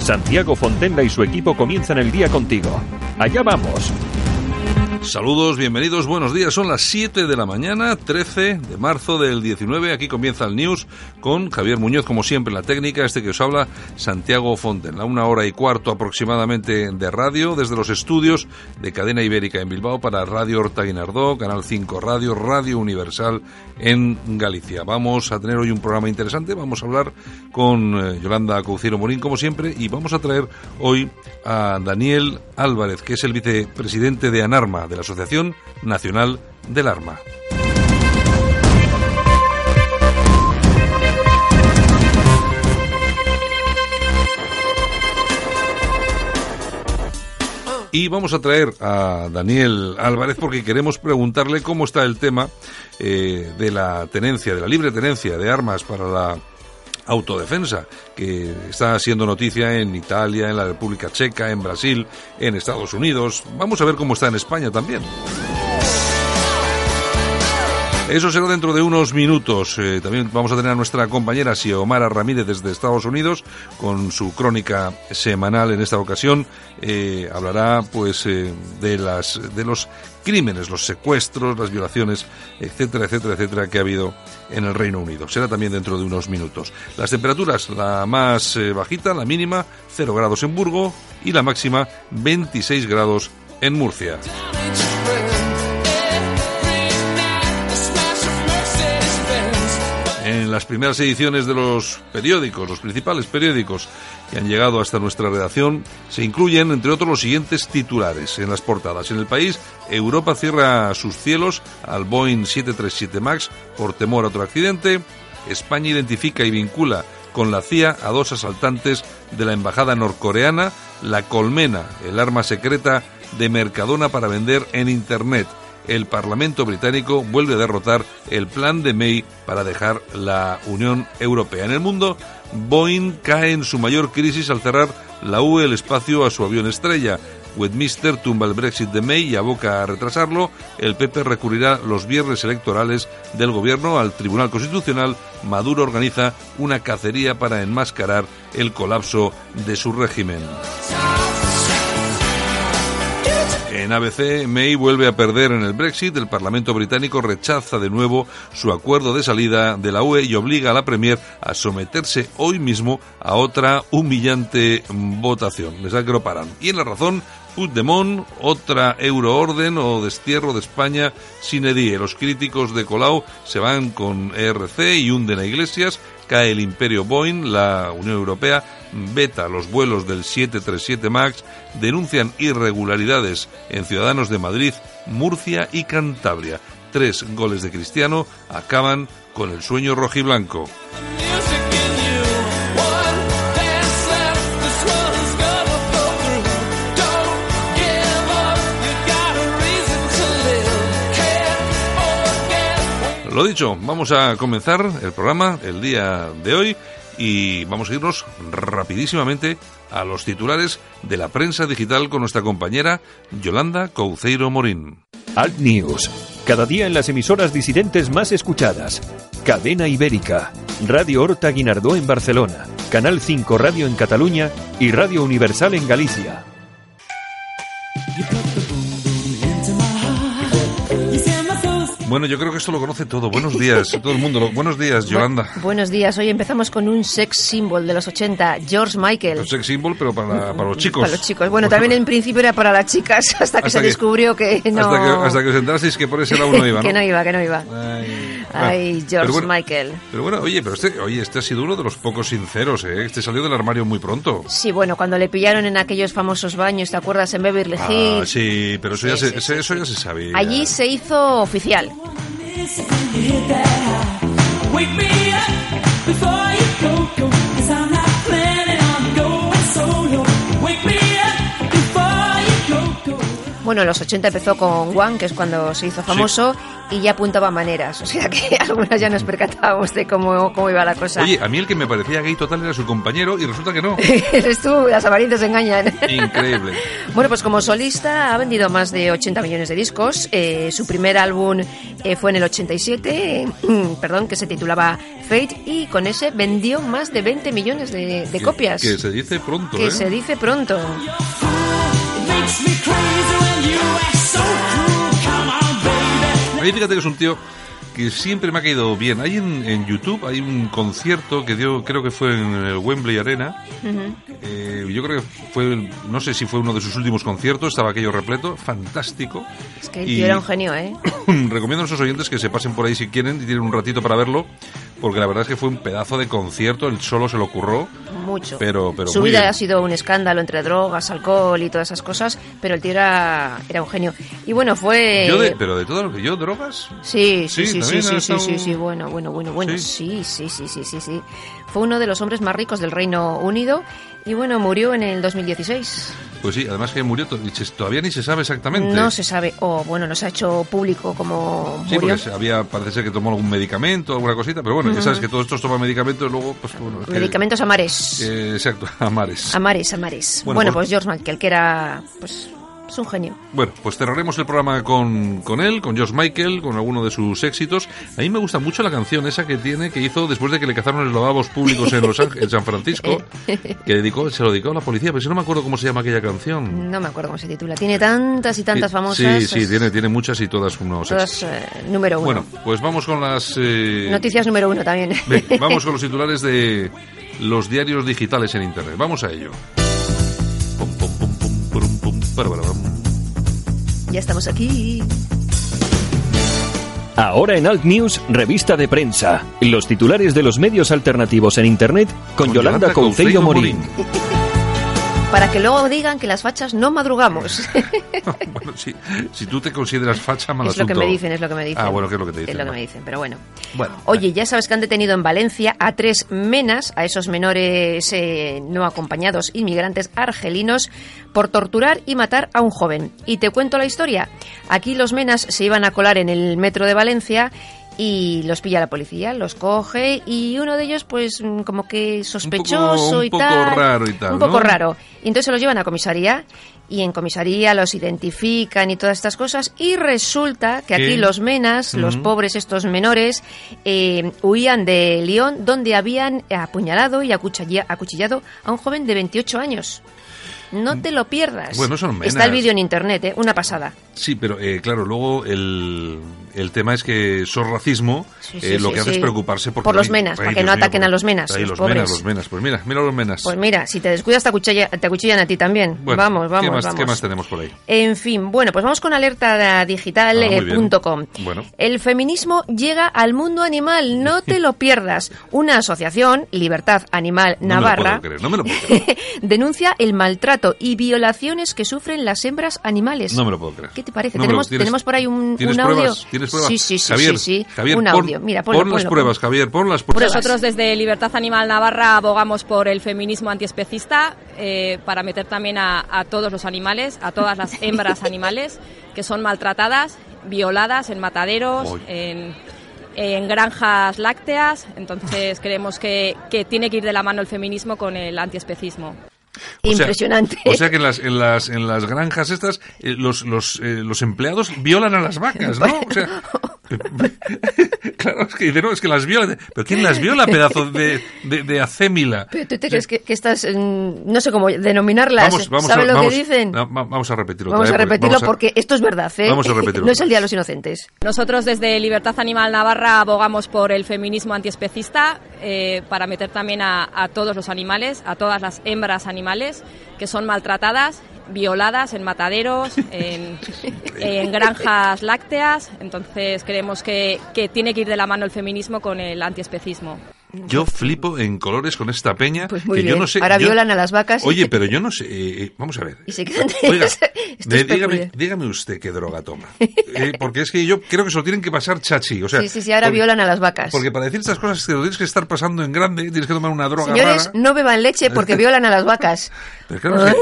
Santiago Fontenla y su equipo comienzan el día contigo. Allá vamos. Saludos, bienvenidos, buenos días. Son las 7 de la mañana, 13 de marzo del 19. Aquí comienza el News con Javier Muñoz, como siempre, la técnica. Este que os habla, Santiago Fontenla. Una hora y cuarto aproximadamente de radio desde los estudios de Cadena Ibérica en Bilbao para Radio Horta Guinardó, Canal 5 Radio, Radio Universal en Galicia. Vamos a tener hoy un programa interesante. Vamos a hablar con eh, Yolanda Cauciero Morín, como siempre, y vamos a traer hoy a Daniel Álvarez, que es el vicepresidente de ANARMA de la Asociación Nacional del Arma. Y vamos a traer a Daniel Álvarez porque queremos preguntarle cómo está el tema eh, de la tenencia, de la libre tenencia de armas para la autodefensa, que está siendo noticia en Italia, en la República Checa, en Brasil, en Estados Unidos. Vamos a ver cómo está en España también. Eso será dentro de unos minutos. Eh, también vamos a tener a nuestra compañera Xiomara Ramírez desde Estados Unidos con su crónica semanal en esta ocasión. Eh, hablará pues eh, de las de los crímenes, los secuestros, las violaciones, etcétera, etcétera, etcétera que ha habido en el Reino Unido. Será también dentro de unos minutos. Las temperaturas, la más bajita, la mínima, 0 grados en Burgo y la máxima 26 grados en Murcia. En las primeras ediciones de los periódicos, los principales periódicos que han llegado hasta nuestra redacción, se incluyen, entre otros, los siguientes titulares en las portadas. En el país, Europa cierra sus cielos al Boeing 737 MAX por temor a otro accidente. España identifica y vincula con la CIA a dos asaltantes de la embajada norcoreana, la colmena, el arma secreta de Mercadona para vender en Internet el Parlamento británico vuelve a derrotar el plan de May para dejar la Unión Europea. En el mundo, Boeing cae en su mayor crisis al cerrar la UE el espacio a su avión estrella. Westminster tumba el Brexit de May y aboca a retrasarlo. El PP recurrirá los viernes electorales del gobierno al Tribunal Constitucional. Maduro organiza una cacería para enmascarar el colapso de su régimen. En ABC, May vuelve a perder en el Brexit. El Parlamento británico rechaza de nuevo su acuerdo de salida de la UE y obliga a la Premier a someterse hoy mismo a otra humillante votación. Les da que lo paran. Y en la razón, Puigdemont, otra euroorden o destierro de España sin edie. Los críticos de Colau se van con ERC y hunden a Iglesias cae el imperio Boeing, la Unión Europea veta los vuelos del 737 MAX, denuncian irregularidades en ciudadanos de Madrid, Murcia y Cantabria. Tres goles de Cristiano acaban con el sueño rojiblanco. Lo dicho, vamos a comenzar el programa el día de hoy y vamos a irnos rapidísimamente a los titulares de la prensa digital con nuestra compañera Yolanda Couceiro Morín. Alt News, cada día en las emisoras disidentes más escuchadas. Cadena Ibérica, Radio Horta Guinardó en Barcelona, Canal 5 Radio en Cataluña y Radio Universal en Galicia. Bueno, yo creo que esto lo conoce todo. Buenos días, todo el mundo. Buenos días, Yolanda. buenos días. Hoy empezamos con un sex symbol de los 80, George Michael. Un sex symbol, pero para, para, los chicos. Para los chicos. Bueno, también en principio era para las chicas, hasta que se descubrió que no... Hasta que, hasta que os entrasteis que por ese lado no iba, ¿no? que no iba, que no iba. Ay, Ay George Michael. Pero bueno, oye, pero este, oye, este ha sido uno de los pocos sinceros, ¿eh? Este salió del armario muy pronto. Sí, bueno, cuando le pillaron en aquellos famosos baños, ¿te acuerdas? En Beverly Hills. Ah, sí, pero eso, ya, se, eso ya se sabía. Allí se hizo oficial. Wake me up before you go, go, Bueno, en los 80 empezó con One, que es cuando se hizo famoso, sí. y ya apuntaba maneras. O sea que algunas ya nos percatábamos de cómo, cómo iba la cosa. Oye, a mí el que me parecía gay total era su compañero y resulta que no. Eres tú, las amarillas engañan. Increíble. bueno, pues como solista ha vendido más de 80 millones de discos. Eh, su primer álbum eh, fue en el 87, eh, perdón, que se titulaba Fate, y con ese vendió más de 20 millones de, de que, copias. Que se dice pronto, Que ¿eh? se dice pronto. Mí fíjate que es un tío que siempre me ha caído bien. Hay en, en, YouTube, hay un concierto que dio, creo que fue en el Wembley Arena. Uh -huh. eh, yo creo que fue, no sé si fue uno de sus últimos conciertos, estaba aquello repleto, fantástico. Es que el tío era un genio, ¿eh? recomiendo a nuestros oyentes que se pasen por ahí si quieren y tienen un ratito para verlo, porque la verdad es que fue un pedazo de concierto, él solo se lo ocurrió. Mucho. Pero, pero Su vida ha sido un escándalo entre drogas, alcohol y todas esas cosas, pero el tío era, era un genio. Y bueno, fue... Yo de, pero de todo lo que yo, drogas. Sí, sí, sí, sí, sí, sí, sí, sí, bueno, bueno, bueno, bueno, sí, sí, sí, sí, sí, sí. Fue uno de los hombres más ricos del Reino Unido y bueno, murió en el 2016. Pues sí, además que murió, todavía ni se sabe exactamente. No se sabe, o bueno, no se ha hecho público como sí, murió. porque había, parece ser que tomó algún medicamento, alguna cosita, pero bueno, uh -huh. ya sabes que todos estos toman medicamentos y luego, pues bueno. Medicamentos que, amares. Eh, exacto, amares. Amares, amares. Bueno, bueno pues, pues George Michael, que era, pues es un genio. Bueno, pues cerraremos el programa con, con él, con George Michael, con alguno de sus éxitos. A mí me gusta mucho la canción esa que tiene, que hizo después de que le cazaron los lavabos públicos en, Los Ángeles, en San Francisco, que dedicó, se lo dedicó a la policía, pero si no me acuerdo cómo se llama aquella canción. No me acuerdo cómo se titula. Tiene tantas y tantas famosas. Sí, sí, tiene, tiene muchas y todas unos Todas eh, número uno. Bueno, pues vamos con las... Eh... Noticias número uno también. Vamos con los titulares de los diarios digitales en Internet. Vamos a ello. Ya estamos aquí. Ahora en Alt News, revista de prensa. Los titulares de los medios alternativos en Internet con, con Yolanda, Yolanda Couceiro Morín. Para que luego digan que las fachas no madrugamos. bueno, si, si, tú te consideras facha, mal Es asunto. lo que me dicen, es lo que me dicen. Ah, bueno, ¿qué es lo que te dicen? Es lo que me dicen, pero bueno. bueno Oye, ya sabes que han detenido en Valencia a tres menas, a esos menores eh, no acompañados inmigrantes argelinos, por torturar y matar a un joven. Y te cuento la historia. Aquí los menas se iban a colar en el metro de Valencia y los pilla la policía, los coge y uno de ellos pues como que sospechoso un poco, un y poco tal. raro y tal. Un poco ¿no? raro. Y entonces se los llevan a comisaría y en comisaría los identifican y todas estas cosas y resulta que aquí los menas, Uh -huh. los pobres estos menores, eh, huían de Lyon donde habían apuñalado y acuchillado a un joven de 28 años. No te lo pierdas. Bueno, son menas. Está el vídeo en internet, ¿eh? una pasada. Sí, pero eh, claro, luego el, el tema es que sos racismo, Sí, eh, lo sí, que hace es preocuparse porque Por los menas, para que no ataquen a los menas, los pobres. menas, los menas. Pues mira, mira los menas. Pues mira, si te descuidas te acuchillan, te acuchillan a ti también. Bueno, vamos, vamos, ¿qué más, vamos. ¿Qué más tenemos por ahí? En fin, bueno, pues vamos con alertadigital.com. Ah, Bueno. El feminismo llega al mundo animal, no te lo pierdas. Una asociación, Libertad Animal No me lo Navarra, puedo creer, no me lo puedo creer. denuncia el maltrato y violaciones que sufren las hembras animales. No me lo puedo creer. ¿Qué te parece? No ¿Tenemos, ¿tienes- tenemos por ahí un, ¿Tienes un audio? pruebas? ¿Tienes pruebas? Sí, sí, sí, Javier, sí, sí. Javier, un pon- audio. Mira, ponlo, pon las ponlo, pruebas, Javier, pon las pruebas. Nosotros desde Libertad Animal Navarra abogamos por el feminismo antiespecista eh, para meter también a, a todos los animales, a todas las hembras animales que son maltratadas, violadas en mataderos, en granjas lácteas. Entonces creemos que, que tiene que ir de la mano el feminismo con el antiespecismo. O sea- Impresionante. O sea que en las, en las, en las granjas estas, eh, los, los, eh, los empleados violan a las vacas, ¿no? O sea, claro, es que dice, no, es que las viola. ¿Pero quién las viola, pedazo de, de, de acémila? Pero tú te crees que, que estás, mm, no sé cómo denominarlas, Vamos, vamos ¿sabes a, lo vamos- que dicen? no, vamos a repetirlo. Vamos a repetirlo porque esto es verdad, ¿eh? Vamos a repetirlo no es el Día de los Inocentes. Nosotros desde Libertad Animal Navarra abogamos por el feminismo antiespecista eh, para meter también a, a todos los animales, a todas las hembras animales que son maltratadas, violadas en mataderos, en, en granjas lácteas. Entonces creemos que, que tiene que ir de la mano el feminismo con el antiespecismo. Yo flipo en colores con esta peña. Pues muy que bien. yo no sé. Ahora yo- violan a las vacas. Oye, pero yo no sé. eh, eh, vamos a ver. Y se quedan... Oiga, Esto de- es dígame, dígame usted qué droga toma. Eh, porque es que yo creo que se lo tienen que pasar chachi. O sea, Sí, sí, sí, ahora porque- violan a las vacas. Porque para decir estas cosas te lo tienes que estar pasando en grande, tienes que tomar una droga Señores, rara. no beban leche porque violan a las vacas. Pero claro,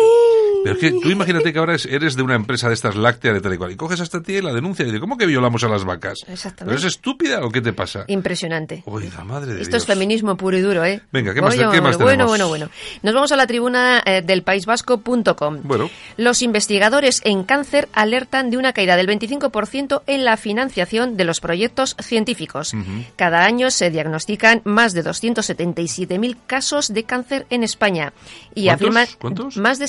pero es que tú imagínate que ahora es- eres de una empresa de estas lácteas de tal y cual, y coges a esta tía y la denuncia y dice, ¿cómo que violamos a las vacas? Exactamente. ¿Pero es estúpida o qué te pasa? Impresionante. Oiga, madre de Esto Dios. es feminismo puro y duro, ¿eh? Venga, ¿qué más Oye, qué más bueno, tenemos? bueno, bueno. Nos vamos a la tribuna eh, del paisvasco.com. Bueno. Los investigadores en cáncer alertan de una caída del 25% en la financiación de los proyectos científicos. Cada año se diagnostican más de 277.000 casos de cáncer en España. Y ¿Cuántos? afirman ¿Cuántos? más de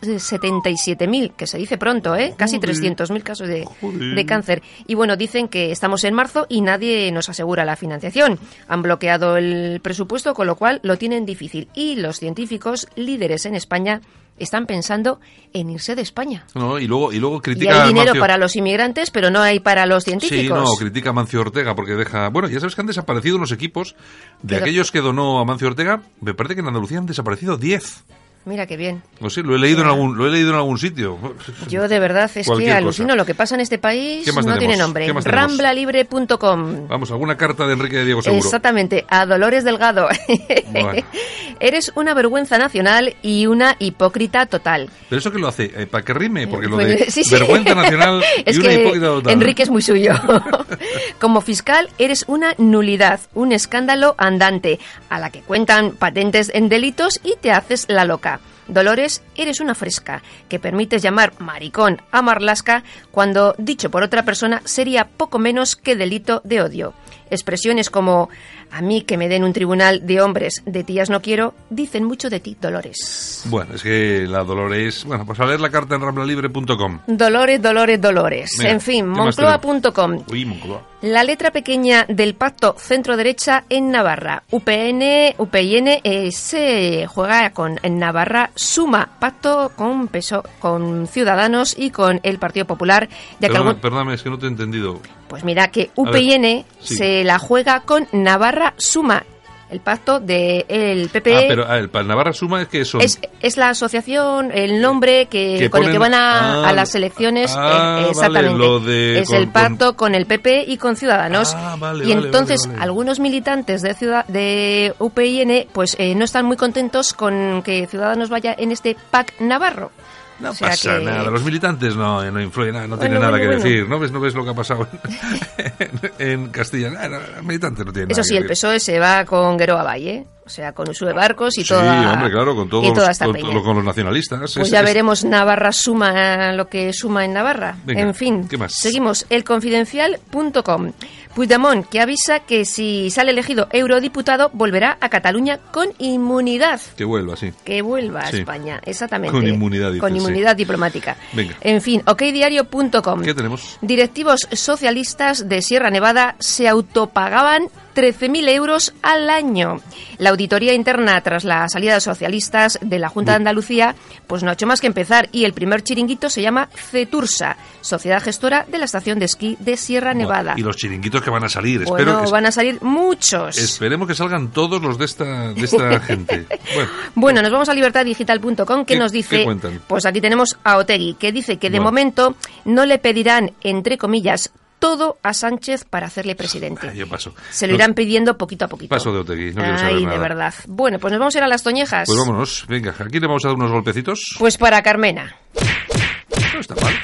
277.000, que se dice pronto, ¿eh? Casi Joder. 300.000 casos de, de cáncer. Y bueno, dicen que estamos en marzo y nadie nos asegura la financiación. Han bloqueado el presupuesto, con lo cual lo tienen difícil. Y los científicos líderes en España están pensando en irse de España. No, y luego, y luego Y critica hay a dinero Mancio- para los inmigrantes, pero no hay para los científicos. Sí, no, critica a Mancio Ortega porque deja... Bueno, ya sabes que han desaparecido los equipos de Pero- aquellos que donó a Mancio Ortega. Me parece que en Andalucía han desaparecido 10. Mira qué bien. Sé, lo he leído en algún, lo he leído en algún sitio. Yo de verdad es que alucino cosa. lo que pasa en este país ¿Qué más no tenemos? tiene nombre. Ramblalibre.com Vamos, alguna carta de Enrique de Diego seguro. Exactamente, a Dolores Delgado. Bueno. Eres una vergüenza nacional y una hipócrita total. Pero eso que lo hace, eh, para que rime, porque lo Pues, de sí, sí. vergüenza nacional es y una que hipócrita total. Enrique es muy suyo. Como fiscal eres una nulidad, un escándalo andante, a la que cuentan patentes en delitos y te haces la loca. Dolores, eres una fresca, que permites llamar maricón a Marlasca cuando, dicho por otra persona, sería poco menos que delito de odio. Expresiones como a mí que me den un tribunal de hombres, de tías no quiero, dicen mucho de ti, Dolores. Bueno, es que la Dolores... Bueno, pues a leer la carta en ramblalibre.com. Dolores, Dolores, Dolores. En fin, ¿qué más moncloa.com. Uy, Moncloa. La letra pequeña del pacto centro-derecha en Navarra. UPN, UPIN eh, se juega con en Navarra suma pacto con peso, con Ciudadanos y con el Partido Popular, ya que Perdona- algún- Perdóname, es que no te he entendido. Pues mira que sí. se la juega con Navarra suma, el pacto del el PP. Ah, pero ah, el Navarra Suma es que son... es, es la asociación, el nombre que, Que con el que van a, ah, a las elecciones. ah, eh, vale, exactamente. lo de es con- el pacto con, el PP y con Ciudadanos. Ah, vale, y vale, entonces algunos militantes de, ciudad, de UPIN pues eh, no están muy contentos con que Ciudadanos vaya en este PAC navarro. No O sea pasa que- nada, los militantes no, no influyen nada, no Bueno, tienen nada bueno, que bueno. decir. ¿No ves, ¿No ves lo que ha pasado en, en Castilla? Nada, los militantes no tienen Eso nada sí, que el decir. PSOE se va con Gueroa Valle, o sea, con Usue Barcos y Sí, toda, hombre, claro, con todos y toda esta con, peña. con los nacionalistas. Pues Es- ya es- veremos Navarra suma lo que suma en Navarra. Venga, en fin, ¿qué más? seguimos. Elconfidencial.com. Puigdemont, que avisa que si sale elegido eurodiputado, volverá a Cataluña con inmunidad. Que vuelva, sí. Que vuelva a Sí. España, exactamente. Con inmunidad, dices, Con sí. inmunidad diplomática. Venga. En fin, okdiario.com. ¿Qué tenemos? Directivos socialistas de Sierra Nevada se autopagaban 13.000 euros al año. La auditoría interna tras la salida de socialistas de la Junta de Andalucía pues no ha hecho más que empezar y el primer chiringuito se llama CETURSA, Sociedad Gestora de la Estación de Esquí de Sierra Nevada. Y los chiringuitos que van a salir. Bueno, Espero que, van a salir muchos. Esperemos que salgan todos los de esta, de esta gente. Bueno, Bueno, nos vamos a libertaddigital.com que ¿Qué- nos dice, pues aquí tenemos a Otegui, que dice que de momento no le pedirán, entre comillas, todo a Sánchez para hacerle presidente. Yo paso. Se lo irán pidiendo poquito a poquito. Paso de Otegui, no quiero saber Ay, nada. de verdad. Bueno, pues nos vamos a ir a las toñejas. Pues vámonos, venga, aquí le vamos a dar unos golpecitos. Pues para Carmena. No está mal.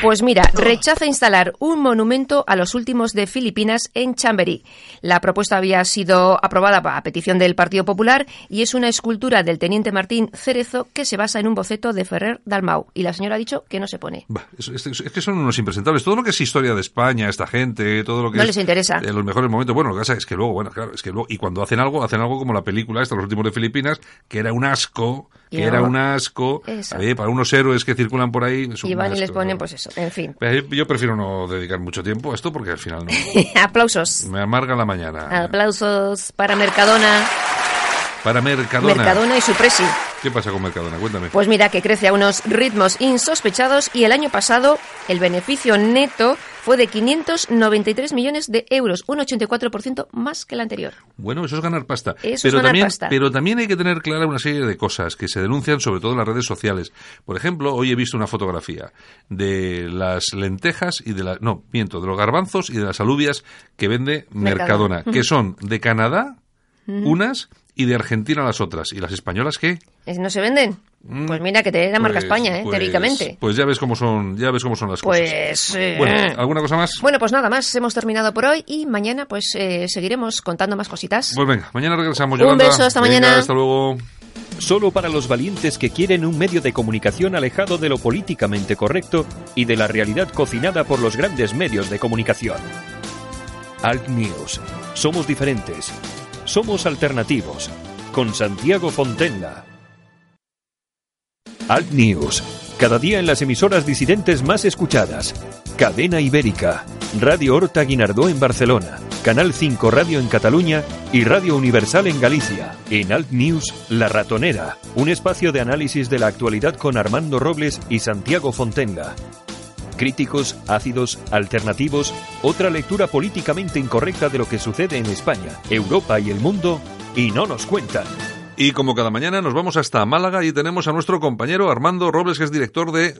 Pues mira, rechaza instalar un monumento a los últimos de Filipinas en Chamberí. La propuesta había sido aprobada a petición del Partido Popular y es una escultura del teniente Martín Cerezo que se basa en un boceto de Ferrer Dalmau. Y la señora ha dicho que no se pone. es, es, que son unos impresentables. Todo lo que es historia de España, esta gente, todo lo que no es les interesa. en los mejores momentos. Bueno, lo que pasa es que luego, bueno, claro, es que luego, y cuando hacen algo, hacen algo como la película esta, Los últimos de Filipinas, que era un asco, que era un asco. para unos héroes que circulan por ahí. y van y les ponen, pues eso, en fin. Yo prefiero no dedicar mucho tiempo a esto porque al final no. Aplausos. Me amarga la mañana. Aplausos para Mercadona. Para Mercadona. Mercadona y su presi. ¿Qué pasa con Mercadona? Cuéntame. Pues mira, que crece a unos ritmos insospechados y el año pasado el beneficio neto fue de 593 millones de euros, un 84% más que el anterior. Bueno, eso es ganar pasta. Eso pero es ganar también, pasta. Pero también hay que tener clara una serie de cosas que se denuncian sobre todo en las redes sociales. Por ejemplo, hoy he visto una fotografía de las lentejas y de la, no, miento, de los garbanzos y de las alubias que vende Mercadona, Mercadona. que son de Canadá unas y de Argentina las otras. ¿Y las españolas qué? ¿No se venden? Pues mira, que te la marca Pues- España, ¿eh? pues- teóricamente. Pues ya ves cómo son, ya ves cómo son las cosas. Pues... eh, Bueno, ¿alguna cosa más? Bueno, pues nada más, hemos terminado por hoy y mañana pues eh, seguiremos contando más cositas. Pues venga, mañana regresamos. Un Yolanda. beso, hasta Venga, mañana. Hasta luego. Solo para los valientes que quieren un medio de comunicación alejado de lo políticamente correcto y de la realidad cocinada por los grandes medios de comunicación. Alt News. Somos diferentes. Somos alternativos. Con Santiago Fontenla. Alt News. Cada día en las emisoras disidentes más escuchadas. Cadena Ibérica. Radio Horta Guinardó en Barcelona. Canal 5 Radio en Cataluña y Radio Universal en Galicia. En Alt News, La Ratonera. Un espacio de análisis de la actualidad con Armando Robles y Santiago Fontenla. Críticos, ácidos, alternativos, otra lectura políticamente incorrecta de lo que sucede en España, Europa y el mundo, y no nos cuentan. Y como cada mañana nos vamos hasta Málaga y tenemos a nuestro compañero Armando Robles, que es director de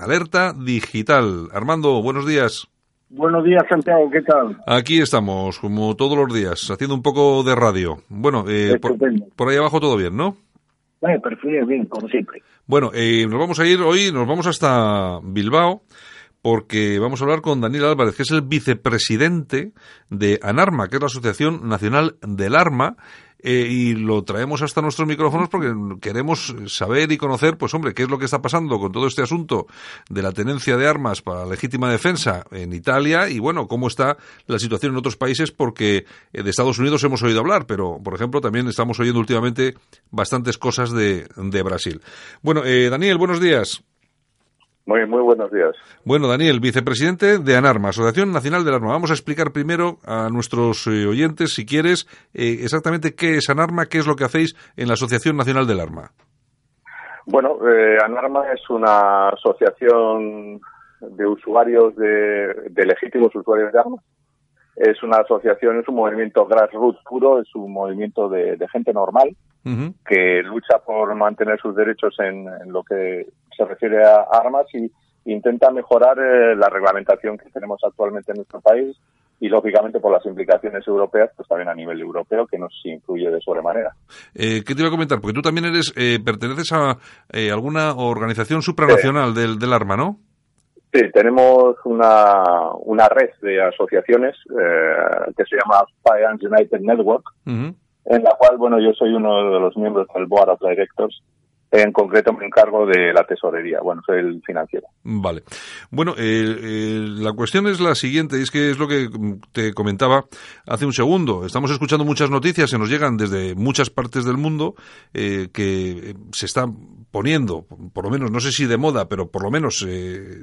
Alerta Digital. Armando, buenos días. Buenos días, Santiago, ¿qué tal? Aquí estamos, como todos los días, haciendo un poco de radio. Bueno, eh, por, Estupendo. por ahí abajo todo bien, ¿no? Eh, perfil bien, como siempre. Bueno, eh, nos vamos a ir hoy, nos vamos hasta Bilbao, porque vamos a hablar con Daniel Álvarez, que es el vicepresidente de ANARMA, que es la Asociación Nacional del Arma, eh, y lo traemos hasta nuestros micrófonos porque queremos saber y conocer, pues hombre, qué es lo que está pasando con todo este asunto de la tenencia de armas para legítima defensa en Italia y bueno, cómo está la situación en otros países porque eh, de Estados Unidos hemos oído hablar, pero por ejemplo también estamos oyendo últimamente bastantes cosas de, de Brasil. Bueno, eh, Daniel, buenos días. Muy, muy buenos días. Bueno, Daniel, vicepresidente de ANARMA, Asociación Nacional del Arma. Vamos a explicar primero a nuestros eh, oyentes, si quieres, eh, exactamente qué es ANARMA, qué es lo que hacéis en la Asociación Nacional del Arma. Bueno, eh, ANARMA es una asociación de usuarios de, de legítimos usuarios de armas. Es una asociación, es un movimiento grassroots puro, es un movimiento de, de gente normal que lucha por mantener sus derechos en, en lo que se refiere a armas y intenta mejorar eh, la reglamentación que tenemos actualmente en nuestro país y lógicamente por las implicaciones europeas, pues también a nivel europeo que nos influye de sobremanera. Eh, ¿Qué te iba a comentar? Porque tú también eres, eh, perteneces a eh, alguna organización supranacional del, del arma, ¿no? Sí, tenemos una, una red de asociaciones eh, que se llama Firearms United Network, en la cual, bueno, yo soy uno de los miembros del Board of Directors. En concreto me encargo de la tesorería, bueno, soy el financiero. Vale. Bueno, eh, eh, la cuestión es la siguiente, es que es lo que te comentaba hace un segundo. Estamos escuchando muchas noticias que nos llegan desde muchas partes del mundo eh, que se están poniendo, por lo menos, no sé si de moda, pero por lo menos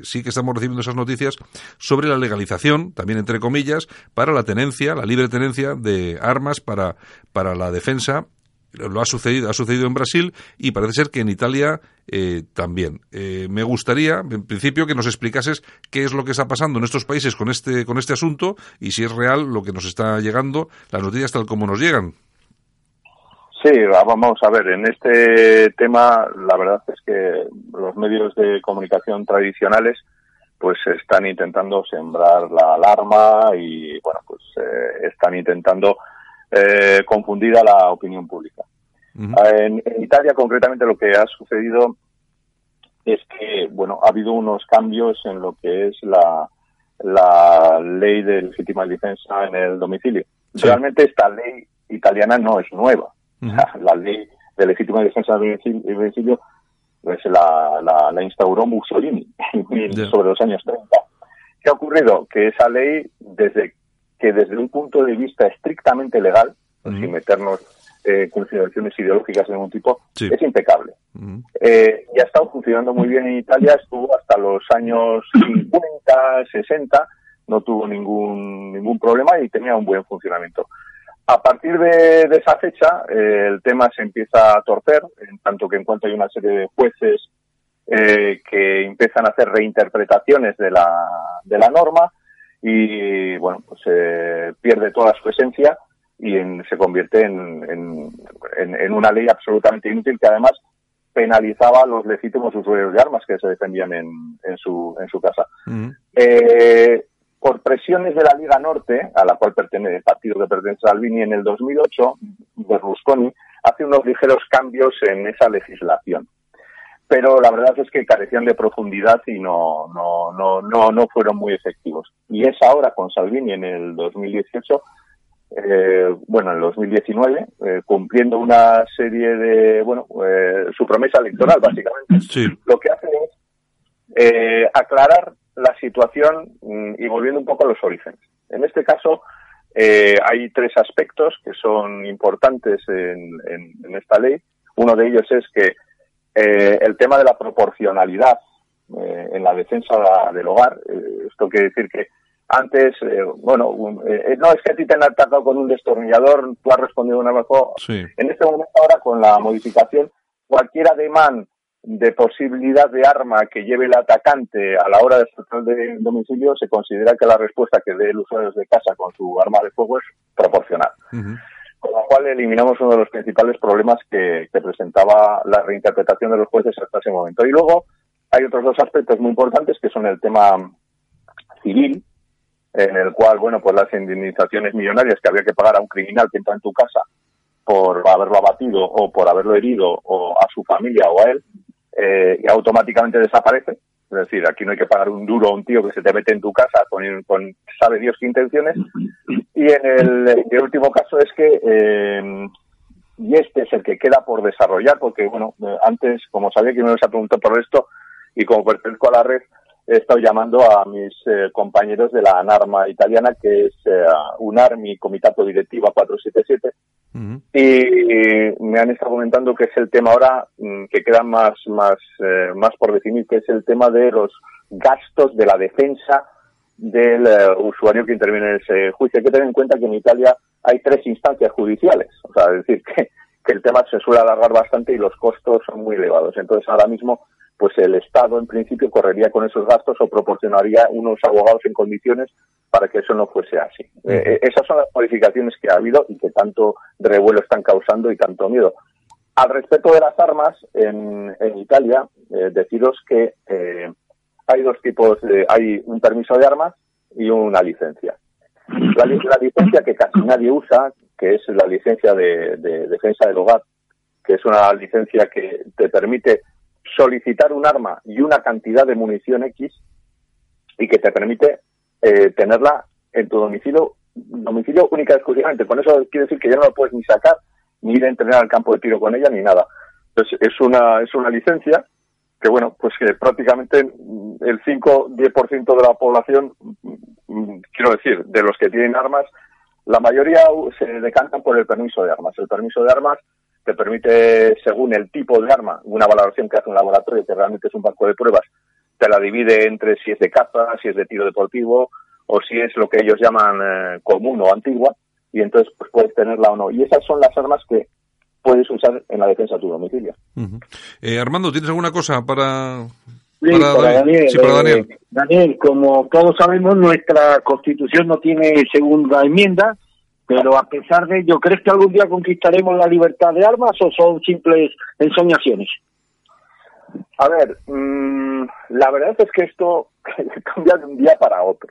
sí que estamos recibiendo esas noticias sobre la legalización, también entre comillas, para la tenencia, la libre tenencia de armas para, para la defensa lo ha sucedido, ha sucedido en Brasil y parece ser que en Italia eh, también. Eh, me gustaría, en principio, que nos explicases qué es lo que está pasando en estos países con este, con este asunto y si es real lo que nos está llegando, las noticias tal como nos llegan. Sí, vamos a ver, en este tema la verdad es que los medios de comunicación tradicionales pues están intentando sembrar la alarma y bueno, pues eh, están intentando eh, confundir a la opinión pública. Ujú. En, en Italia concretamente lo que ha sucedido es que, bueno, ha habido unos cambios en lo que es la, la ley de legítima defensa en el domicilio. Realmente esta ley italiana no es nueva. La ley de legítima defensa del domicilio pues la, la, instauró Mussolini sobre los años 30. ¿Qué ha ocurrido? Que esa ley, desde que desde un punto de vista estrictamente legal, sin meternos eh, consideraciones ideológicas de ningún tipo, es impecable. eh, y ha estado funcionando muy bien en Italia, estuvo hasta los años 50, 60, no tuvo ningún, ningún problema y tenía un buen funcionamiento. A partir de, esa fecha, eh, el tema se empieza a torcer, en tanto que en cuanto hay una serie de jueces eh, que empiezan a hacer reinterpretaciones de la, de la norma y, bueno, pues eh, pierde toda su esencia y se convierte en, en, una ley absolutamente inútil que además penalizaba a los legítimos usuarios de armas que se defendían en, en, su, en su casa. eh, por presiones de la Liga Norte, a la cual pertenece el partido que pertenece a Salvini, en el 2008, Berlusconi hace unos ligeros cambios en esa legislación. Pero la verdad es que carecían de profundidad y no, no, no, no, no fueron muy efectivos. Y es ahora con Salvini en el 2018 eh, bueno, en el 2019, eh, cumpliendo una serie de, bueno, eh, su promesa electoral, básicamente. Lo que hace es eh, aclarar la situación mm, y volviendo un poco a los orígenes. En este caso, eh, hay tres aspectos que son importantes en, esta ley. Uno de ellos es que eh, el tema de la proporcionalidad eh, en la defensa del hogar, esto quiere decir que antes, bueno, no es que a ti te han atacado con un destornillador, tú has respondido una mejor. En este momento ahora, con la modificación, cualquier ademán de posibilidad de arma que lleve el atacante a la hora de saltar del domicilio, se considera que la respuesta que dé el usuario de casa con su arma de fuego es proporcional. Con lo cual eliminamos uno de los principales problemas que, presentaba la reinterpretación de los jueces hasta ese momento. Y luego hay otros dos aspectos muy importantes que son el tema civil, en el cual, bueno, pues las indemnizaciones millonarias que había que pagar a un criminal que entra en tu casa por haberlo abatido o por haberlo herido o a su familia o a él, eh, y automáticamente desaparece. Es decir, aquí no hay que pagar un duro a un tío que se te mete en tu casa con, sabe Dios qué intenciones. Y en el, último caso es que, eh, y este es el que queda por desarrollar, porque, bueno, eh, antes, como sabía que me ibas a preguntar por esto, y como pertenezco a la red, he estado llamando a mis compañeros de la ANARMA italiana, que es UNARMI Comitato Directiva 477, y me han estado comentando que es el tema ahora mm, que queda más, más, eh, más por definir, que es el tema de los gastos de la defensa del eh, usuario que interviene en ese juicio. Hay que tener en cuenta que en Italia hay tres instancias judiciales, o sea, es decir, que el tema se suele alargar bastante y los costos son muy elevados. Entonces, ahora mismo pues el Estado en principio correría con esos gastos o proporcionaría unos abogados en condiciones para que eso no fuese así. Eh, eh, esas son las modificaciones que ha habido y que tanto revuelo están causando y tanto miedo. Al respecto de las armas, en, Italia, eh, deciros que hay dos tipos, de, hay un permiso de armas y una licencia. La, licencia que casi nadie usa, que es la licencia de defensa del hogar, que es una licencia que te permite solicitar un arma y una cantidad de munición X y que te permite eh, tenerla en tu domicilio, domicilio única y exclusivamente. Con eso quiere decir que ya no la puedes ni sacar, ni ir a entrenar al campo de tiro con ella, ni nada. Entonces, es una, es una licencia que, bueno, pues que prácticamente el 5-10% de la población, mm, quiero decir, de los que tienen armas, la mayoría se decantan por el permiso de armas. El permiso de armas te permite, según el tipo de arma, una valoración que hace un laboratorio, que realmente es un banco de pruebas, te la divide entre si es de caza, si es de tiro deportivo o si es lo que ellos llaman eh, común o antigua, y entonces pues puedes tenerla o no. Y esas son las armas que puedes usar en la defensa de tu domicilio. Eh, Armando, ¿tienes alguna cosa para, para, Daniel, sí, para Daniel. Eh, Daniel, como todos sabemos, nuestra constitución no tiene segunda enmienda, pero a pesar de ello, ¿crees que algún día conquistaremos la libertad de armas o son simples ensoñaciones? A ver, mmm, la verdad es que esto cambia de un día para otro.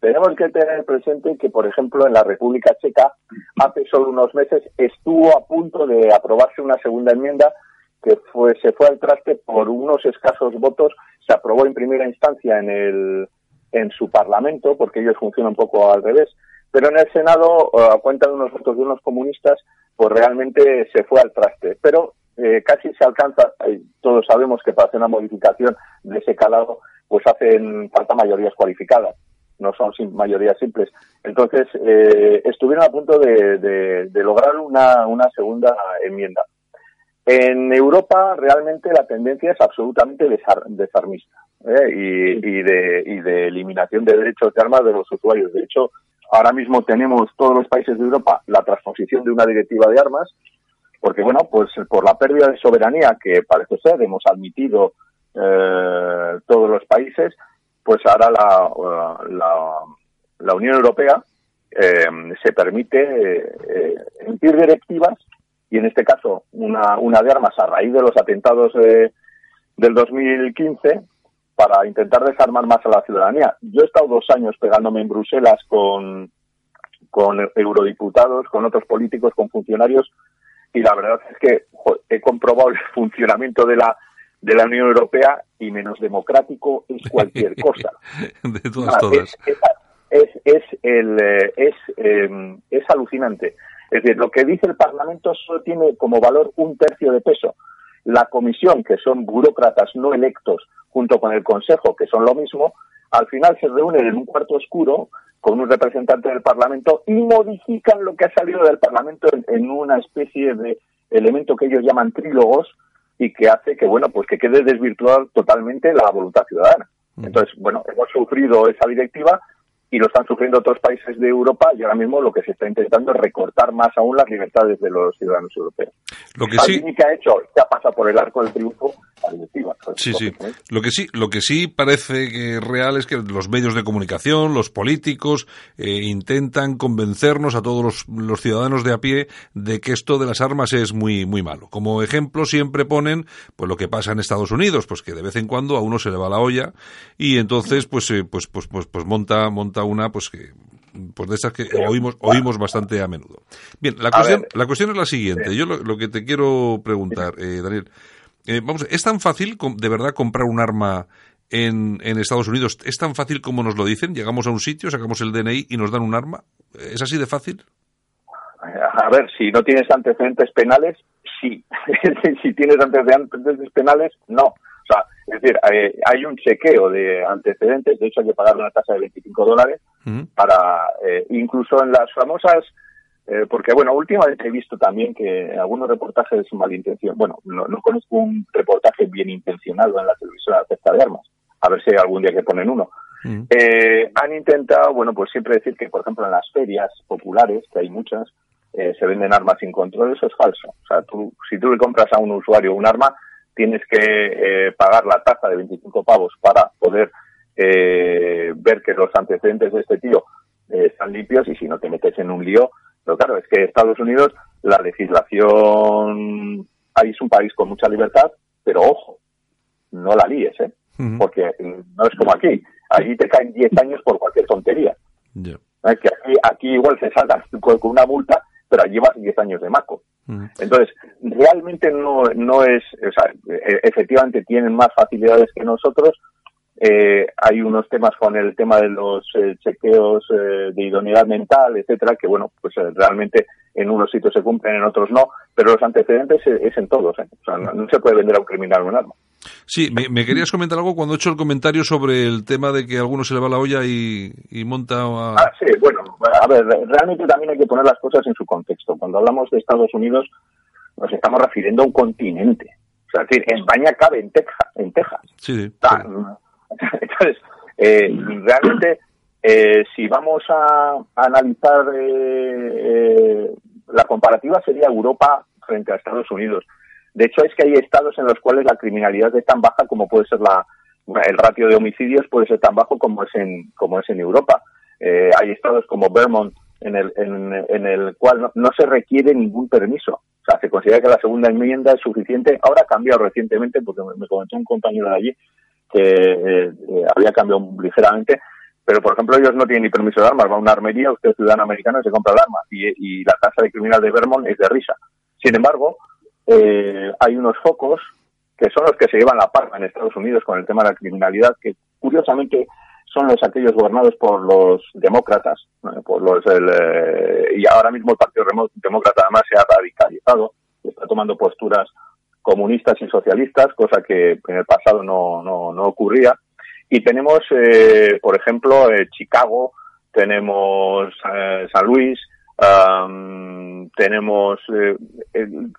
Tenemos que tener presente que, por ejemplo, en la República Checa, hace solo unos meses estuvo a punto de aprobarse una segunda enmienda que fue, se fue al traste por unos escasos votos, se aprobó en primera instancia en, el, en su Parlamento, porque ellos funcionan un poco al revés, pero en el Senado, eh, a cuenta de unos votos de unos comunistas, pues realmente se fue al traste. Pero eh, casi se alcanza, eh, todos sabemos que para hacer una modificación de ese calado, pues hacen falta mayorías cualificadas, no son mayorías simples. Entonces, eh, estuvieron a punto de, lograr una, segunda enmienda. En Europa realmente la tendencia es absolutamente desarmista y, de, y de eliminación de derechos de armas de los usuarios. De hecho, ahora mismo tenemos todos los países de Europa la transposición de una directiva de armas porque bueno, pues por la pérdida de soberanía que parece ser hemos admitido eh, todos los países, pues ahora la, la, Unión Europea eh, se permite eh, emitir directivas y en este caso una, una de armas a raíz de los atentados del 2015 para intentar desarmar más a la ciudadanía. Yo he estado dos años pegándome en Bruselas con, con eurodiputados, con otros políticos, con funcionarios y la verdad es que he comprobado el funcionamiento de la de la Unión Europea y menos democrático es cualquier cosa. de todas, todas. Es, es, el, eh, es, em, es alucinante. Es decir, lo que dice el Parlamento solo tiene como valor un tercio de peso. La Comisión, que son burócratas no electos, junto con el Consejo, que son lo mismo, al final se reúnen en un cuarto oscuro con un representante del Parlamento y modifican lo que ha salido del Parlamento en, una especie de elemento que ellos llaman trílogos y que hace que, bueno, pues que quede desvirtuada totalmente la voluntad ciudadana. Entonces, bueno, hemos sufrido esa directiva y lo están sufriendo otros países de Europa y ahora mismo lo que se está intentando es recortar más aún las libertades de los ciudadanos europeos. Lo que sí que ha hecho ya pasa por el arco del triunfo. Sí, sí. Lo que sí, lo que sí parece que real es que los medios de comunicación, los políticos eh, intentan convencernos a todos los, los, ciudadanos de a pie de que esto de las armas es muy muy malo. Como ejemplo siempre ponen pues lo que pasa en Estados Unidos, pues que de vez en cuando a uno se le va la olla y entonces pues eh, pues, pues pues pues monta monta una pues que pues de esas que oímos oímos bastante a menudo. Bien, la cuestión, la cuestión es la siguiente. Yo lo, que te quiero preguntar, eh, Daniel, eh, vamos, ¿es tan fácil de verdad comprar un arma en, en Estados Unidos? ¿Es tan fácil como nos lo dicen? Llegamos a un sitio, sacamos el DNI y nos dan un arma. ¿Es así de fácil? A ver, si no tienes antecedentes penales, sí. si tienes antecedentes penales, no. O sea, es decir, hay, un chequeo de antecedentes, de hecho hay que pagar una tasa de 25 dólares para, eh, incluso en las famosas, eh, porque bueno, últimamente he visto también que algunos reportajes malintencionados, bueno, no, no, conozco un reportaje bien intencionado en la televisión acerca de armas, a ver si hay algún día que ponen uno. Eh, han intentado, bueno, pues siempre decir que, por ejemplo, en las ferias populares, que hay muchas, se venden armas sin control, eso es falso. O sea, tú, si tú le compras a un usuario un arma, tienes que eh, pagar la tasa de 25 pavos para poder eh, ver que los antecedentes de este tío eh, están limpios y si no te metes en un lío. Pero claro, es que Estados Unidos, la legislación, ahí es un país con mucha libertad, pero ojo, no la líes, ¿eh? Porque no es como aquí. Allí te caen 10 años por cualquier tontería. Que aquí, aquí igual se salta con una multa, pero allí vas 10 años de maco. Entonces, realmente no, no es, o sea, e, efectivamente tienen más facilidades que nosotros. Eh, hay unos temas con el tema de los eh, chequeos eh, de idoneidad mental, etcétera, que bueno, pues realmente en unos sitios se cumplen, en otros no, pero los antecedentes es, en todos, o sea, no, se puede vender a un criminal un arma. Sí, me, querías comentar algo cuando he hecho el comentario sobre el tema de que a alguno se le va la olla y, monta a... Ah, sí, bueno, a ver, realmente también hay que poner las cosas en su contexto. Cuando hablamos de Estados Unidos, nos estamos refiriendo a un continente. O sea, es decir, España cabe en Texas. En Texas. Sí. Entonces, eh, realmente, eh, si vamos a, analizar eh, la comparativa sería Europa frente a Estados Unidos. De hecho, es que hay estados en los cuales la criminalidad es tan baja como puede ser la, el ratio de homicidios puede ser tan bajo como es en, como es en Europa. Eh, hay estados como Vermont en el, en, el cual no, se requiere ningún permiso. O sea, se considera que la segunda enmienda es suficiente. Ahora ha cambiado recientemente, porque me, comentó un compañero de allí que eh, eh, había cambiado ligeramente, pero por ejemplo ellos no tienen ni permiso de armas. Va a una armería, usted es ciudadano americano y se compra el arma. Y, la tasa de criminal de Vermont es de risa. Sin embargo, eh, hay unos focos que son los que se llevan la palma en Estados Unidos con el tema de la criminalidad, que curiosamente son los aquellos gobernados por los demócratas, por los eh, y ahora mismo el Partido Demócrata además se ha radicalizado, está tomando posturas comunistas y socialistas, cosa que en el pasado no, no, no ocurría. Y tenemos, eh, por ejemplo, eh, Chicago, tenemos eh, San Luis, tenemos, eh,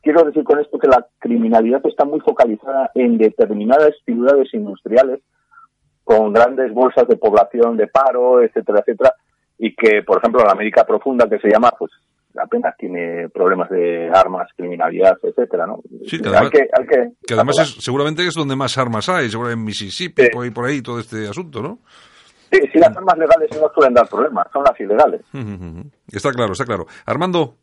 quiero decir con esto que la criminalidad está muy focalizada en determinadas ciudades industriales con grandes bolsas de población de paro, etcétera, etcétera, y que, por ejemplo, la América profunda que se llama, pues apenas tiene problemas de armas, criminalidad, etcétera, ¿no? Sí, que además, que, que, además es, seguramente es donde más armas hay, seguramente en Mississippi, por ahí, por ahí, todo este asunto, ¿no? Sí, si las armas legales no suelen dar problemas, son las ilegales. Está claro, está claro. Armando.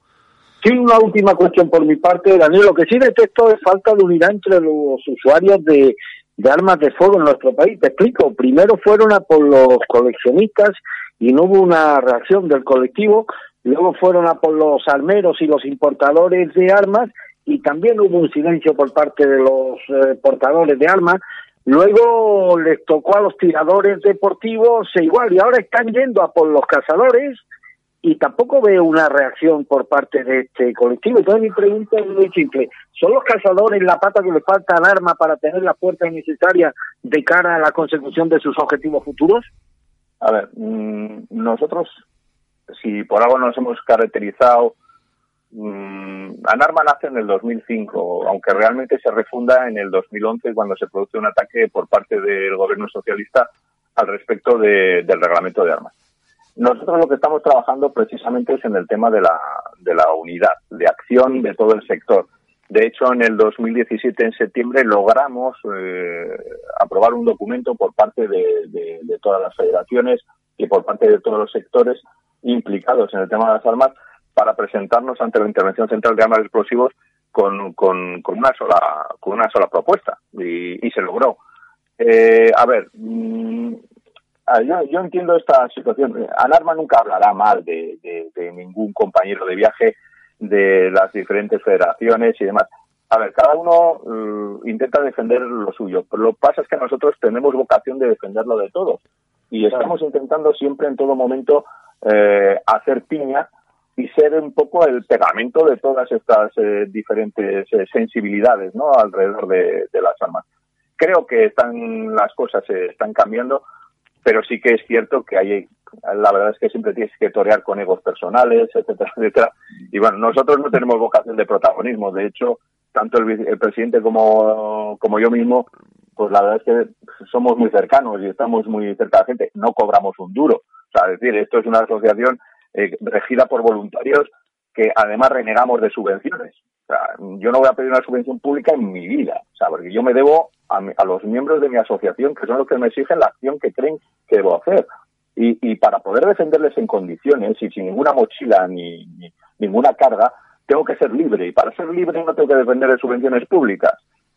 Sí, una última cuestión por mi parte, Daniel. Lo que sí detecto es falta de unidad entre los usuarios de, de armas de fuego en nuestro país. Te explico. Primero fueron a por los coleccionistas y no hubo una reacción del colectivo. Luego fueron a por los armeros y los importadores de armas y también hubo un silencio por parte de los eh, portadores de armas. Luego les tocó a los tiradores deportivos e igual, y ahora están yendo a por los cazadores y tampoco veo una reacción por parte de este colectivo. Entonces mi pregunta es muy simple. ¿Son los cazadores la pata que les falta al arma para tener las fuerzas necesarias de cara a la consecución de sus objetivos futuros? A ver, mm, nosotros, si por algo nos hemos caracterizado Mm, Anarma nace en el 2005, aunque realmente se refunda en el 2011 cuando se produce un ataque por parte del gobierno socialista al respecto del reglamento de armas. Nosotros lo que estamos trabajando precisamente es en el tema de la, de la unidad, de acción de todo el sector. De hecho, en el 2017, en septiembre, logramos eh, aprobar un documento por parte de, de todas las federaciones y por parte de todos los sectores implicados en el tema de las armas para presentarnos ante la Intervención Central de Armas Explosivos con, con, con una sola con una sola propuesta y, y se logró. Eh, a ver, mm, yo, yo, entiendo esta situación. Anarma nunca hablará mal de, de, ningún compañero de viaje de las diferentes federaciones y demás. A ver, cada uno uh, intenta defender lo suyo, pero lo que pasa es que nosotros tenemos vocación de defenderlo de todos y estamos intentando siempre en todo momento eh, hacer piña y ser un poco el pegamento de todas estas eh, diferentes eh, sensibilidades ¿no? alrededor de, las armas. Creo que están las cosas se están cambiando, pero sí que es cierto que hay, la verdad es que siempre tienes que torear con egos personales, etcétera, etcétera. Y bueno, nosotros no tenemos vocación de protagonismo. De hecho, tanto el, el presidente como, como yo mismo, pues la verdad es que somos muy cercanos y estamos muy cerca de la gente. No cobramos un duro. O sea, es decir, esto es una asociación eh, regida por voluntarios que además renegamos de subvenciones. O sea, yo no voy a pedir una subvención pública en mi vida, o sea, porque yo me debo a, los miembros de mi asociación, que son los que me exigen la acción que creen que debo hacer. Y, y para poder defenderles en condiciones y sin ninguna mochila ni, ninguna carga, tengo que ser libre. Y para ser libre no tengo que depender de subvenciones públicas.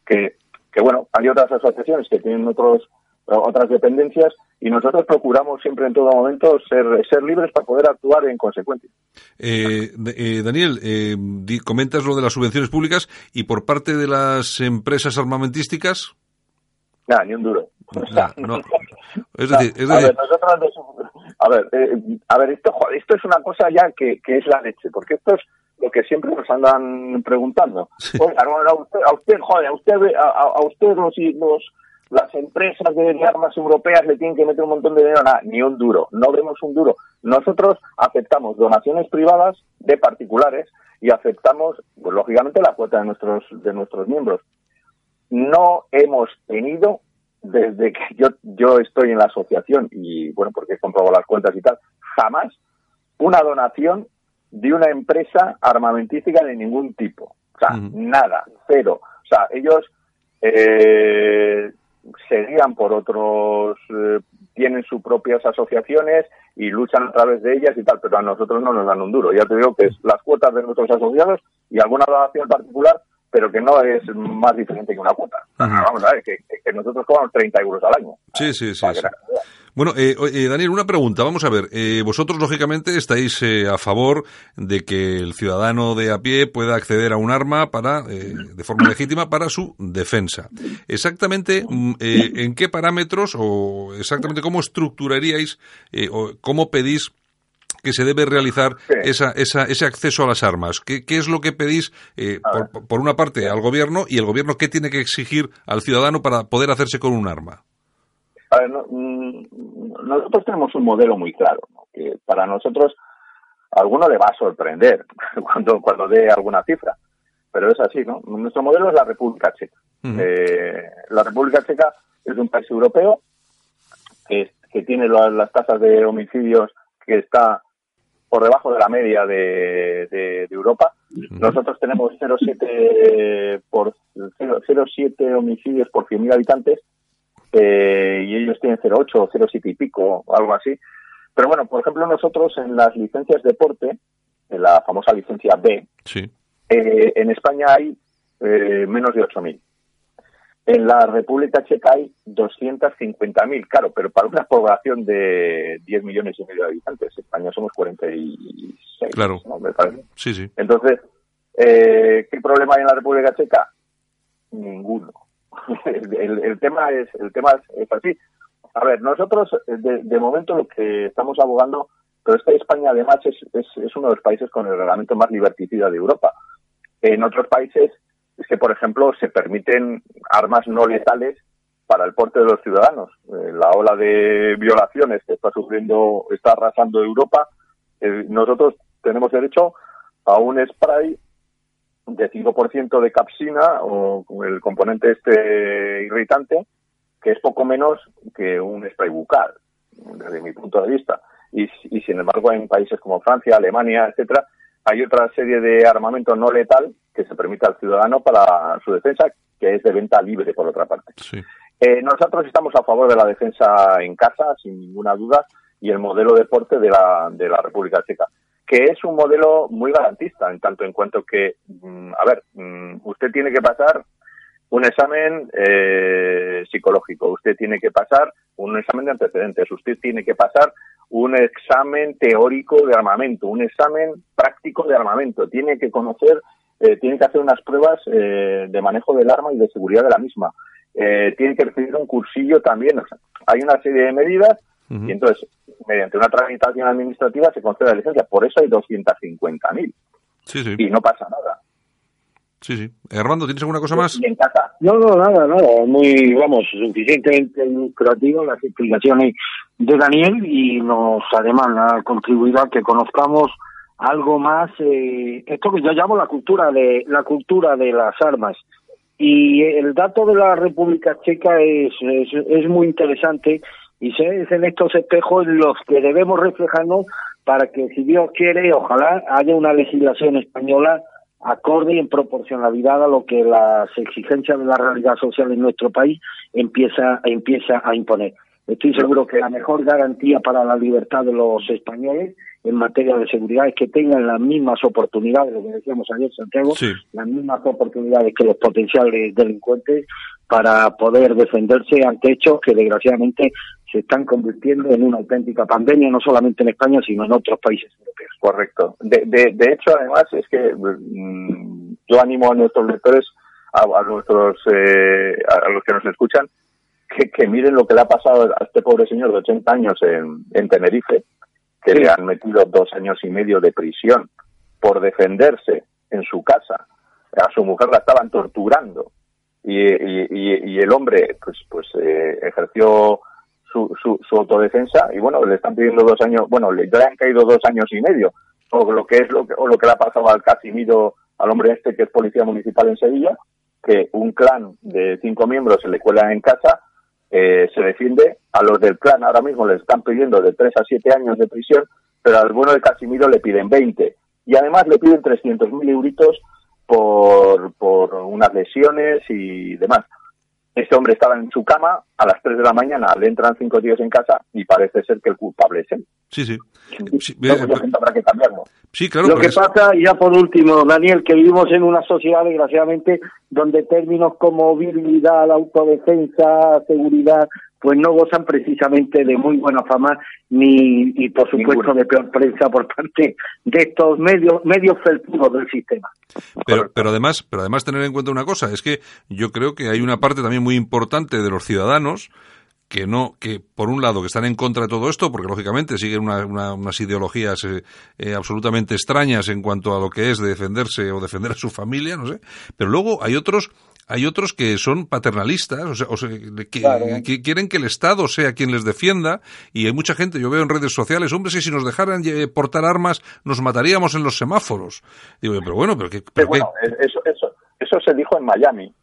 Que, que bueno, hay otras asociaciones que tienen otros otras dependencias y nosotros procuramos siempre en todo momento ser, ser libres para poder actuar en consecuencia. Eh, eh, Daniel, eh, comentas lo de las subvenciones públicas y por parte de las empresas armamentísticas. Nada, ni un duro. Es decir, es decir... A ver, nosotros, a ver, eh, a ver esto, esto es una cosa ya que, que es la leche, porque esto es lo que siempre nos andan preguntando. a usted, a usted, joder, a usted, a, a usted los, los las empresas de armas europeas le tienen que meter un montón de dinero, nada, ni un duro, no vemos un duro. Nosotros aceptamos donaciones privadas de particulares y aceptamos, pues, lógicamente, la cuota de nuestros, de nuestros miembros. No hemos tenido, desde que yo, yo estoy en la asociación y, bueno, porque he comprobado las cuentas y tal, jamás una donación de una empresa armamentística de ningún tipo. O sea, nada, cero. O sea, ellos eh, seguían por otros, eh, tienen sus propias asociaciones y luchan a través de ellas y tal, pero a nosotros no nos dan un duro. Ya te digo que es las cuotas de nuestros asociados y alguna donación particular pero que no es más diferente que una cuota. Vamos a ver, que, nosotros cobramos 30 euros al año. Sí, sí, sí. Bueno, eh, eh, Daniel, una pregunta. Vamos a ver. Eh, vosotros, lógicamente, estáis eh, a favor de que el ciudadano de a pie pueda acceder a un arma para, de forma legítima para su defensa. Exactamente, mm, ¿en qué parámetros o exactamente cómo estructuraríais o cómo pedís que se debe realizar esa, esa, ese acceso a las armas? ¿Qué, qué es lo que pedís, eh, por, una parte, al gobierno y el gobierno qué tiene que exigir al ciudadano para poder hacerse con un arma? A ver, mm, nosotros tenemos un modelo muy claro, que para nosotros a alguno le va a sorprender cuando, cuando dé alguna cifra, pero es así, ¿no? Nuestro modelo es la República Checa. eh, la República Checa es un país europeo que, que tiene las tasas de homicidios que está por debajo de la media de, de, Europa. Nosotros tenemos 0,7 por 0,7 homicidios por 100.000 habitantes eh, y ellos tienen 0,8 o 0,7 y pico, algo así. Pero bueno, por ejemplo, nosotros en las licencias de deporte, en la famosa licencia B, sí. eh, en España hay eh, menos de 8.000. En la República Checa hay 250.000, claro, pero para una población de 10 millones y medio de habitantes. España somos 46, claro. ¿no? Me parece. Sí, sí. Entonces, eh, ¿qué problema hay en la República Checa? Ninguno. el, tema es el tema es, así. A ver, nosotros de, de, momento lo que estamos abogando, pero es que España además es, es, es uno de los países con el reglamento más liberticida de Europa. En otros países es que, por ejemplo, se permiten armas no letales para el porte de los ciudadanos. Eh, la ola de violaciones que está sufriendo, está arrasando Europa, eh, nosotros tenemos derecho a un spray de 5% de capsina o el componente este irritante, que es poco menos que un spray bucal, desde mi punto de vista. Y, y sin embargo, en países como Francia, Alemania, etcétera, hay otra serie de armamento no letal que se permite al ciudadano para su defensa, que es de venta libre, por otra parte. Eh, nosotros estamos a favor de la defensa en casa, sin ninguna duda, y el modelo de deporte de la, de la República Checa, que es un modelo muy garantista, en tanto en cuanto que, mm, a ver, mm, usted tiene que pasar un examen eh, psicológico, usted tiene que pasar un examen de antecedentes, usted tiene que pasar un examen teórico de armamento, un examen práctico de armamento. Tiene que conocer, eh, tiene que hacer unas pruebas eh, de manejo del arma y de seguridad de la misma. Eh, tiene que recibir un cursillo también. hay una serie de medidas y entonces, mediante una tramitación administrativa se concede la licencia. Por eso hay 250.000. Sí, sí. Y no pasa nada. Sí, sí. Armando, ¿tienes alguna cosa más? No, no, nada, nada. Muy, vamos, suficientemente lucrativo las explicaciones de Daniel y nos además ha contribuido a que conozcamos algo más eh, esto que yo llamo la cultura de la cultura de las armas y el dato de la República Checa es, es, es muy interesante y es en estos espejos en los que debemos reflejarnos para que si Dios quiere ojalá haya una legislación española acorde y en proporcionalidad a lo que las exigencias de la realidad social en nuestro país empieza, empieza a imponer. Estoy seguro que la mejor garantía para la libertad de los españoles en materia de seguridad es que tengan las mismas oportunidades, lo que decíamos ayer, Santiago, las mismas oportunidades que los potenciales delincuentes para poder defenderse ante hechos que desgraciadamente se están convirtiendo en una auténtica pandemia, no solamente en España, sino en otros países europeos. Correcto. De, de, hecho, además, es que mm, yo animo a nuestros lectores, a, nuestros, eh, a los que nos escuchan, que, que, miren lo que le ha pasado a este pobre señor de 80 años en, en Tenerife, que le han metido dos años y medio de prisión por defenderse en su casa. A su mujer la estaban torturando. Y, y, y el hombre pues pues eh, ejerció su, su, su, autodefensa y bueno, le están pidiendo dos años, bueno, le, han caído dos años y medio, o lo que es lo que, o lo que le ha pasado al Casimiro, al hombre este que es policía municipal en Sevilla, que un clan de cinco miembros se le cuela en casa, eh, se defiende, a los del clan ahora mismo le están pidiendo de tres a siete años de prisión, pero al bueno de Casimiro le piden 20 y además le piden 300.000 euritos por, por unas lesiones y demás. Este hombre estaba en su cama, a las 3 de la mañana le entran cinco tíos en casa y parece ser que el culpable es él. Sí, sí. sí que cambiarlo. Sí, claro. Lo que pasa, ya por último, Daniel, que vivimos en una sociedad, desgraciadamente, donde términos como virilidad, autodefensa, seguridad, pues no gozan precisamente de muy buena fama ni y por supuesto de peor prensa por parte de estos medios medios felpudos del sistema. Pero, pero además, pero además tener en cuenta una cosa, es que yo creo que hay una parte también muy importante de los ciudadanos que no, que por un lado que están en contra de todo esto, porque lógicamente siguen unas ideologías eh, eh, absolutamente extrañas en cuanto a lo que es defenderse o defender a su familia, no sé, pero luego hay otros hay otros que son paternalistas, o sea, que, quieren que el Estado sea quien les defienda, y hay mucha gente, yo veo en redes sociales, hombre, si, si nos dejaran portar armas, nos mataríamos en los semáforos. Digo, pero bueno, pero, ¿qué, bueno, eso, eso, eso se dijo en Miami,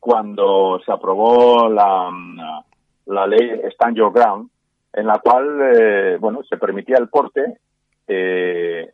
cuando se aprobó la, la ley Stand Your Ground, en la cual, eh, bueno, se permitía el porte eh,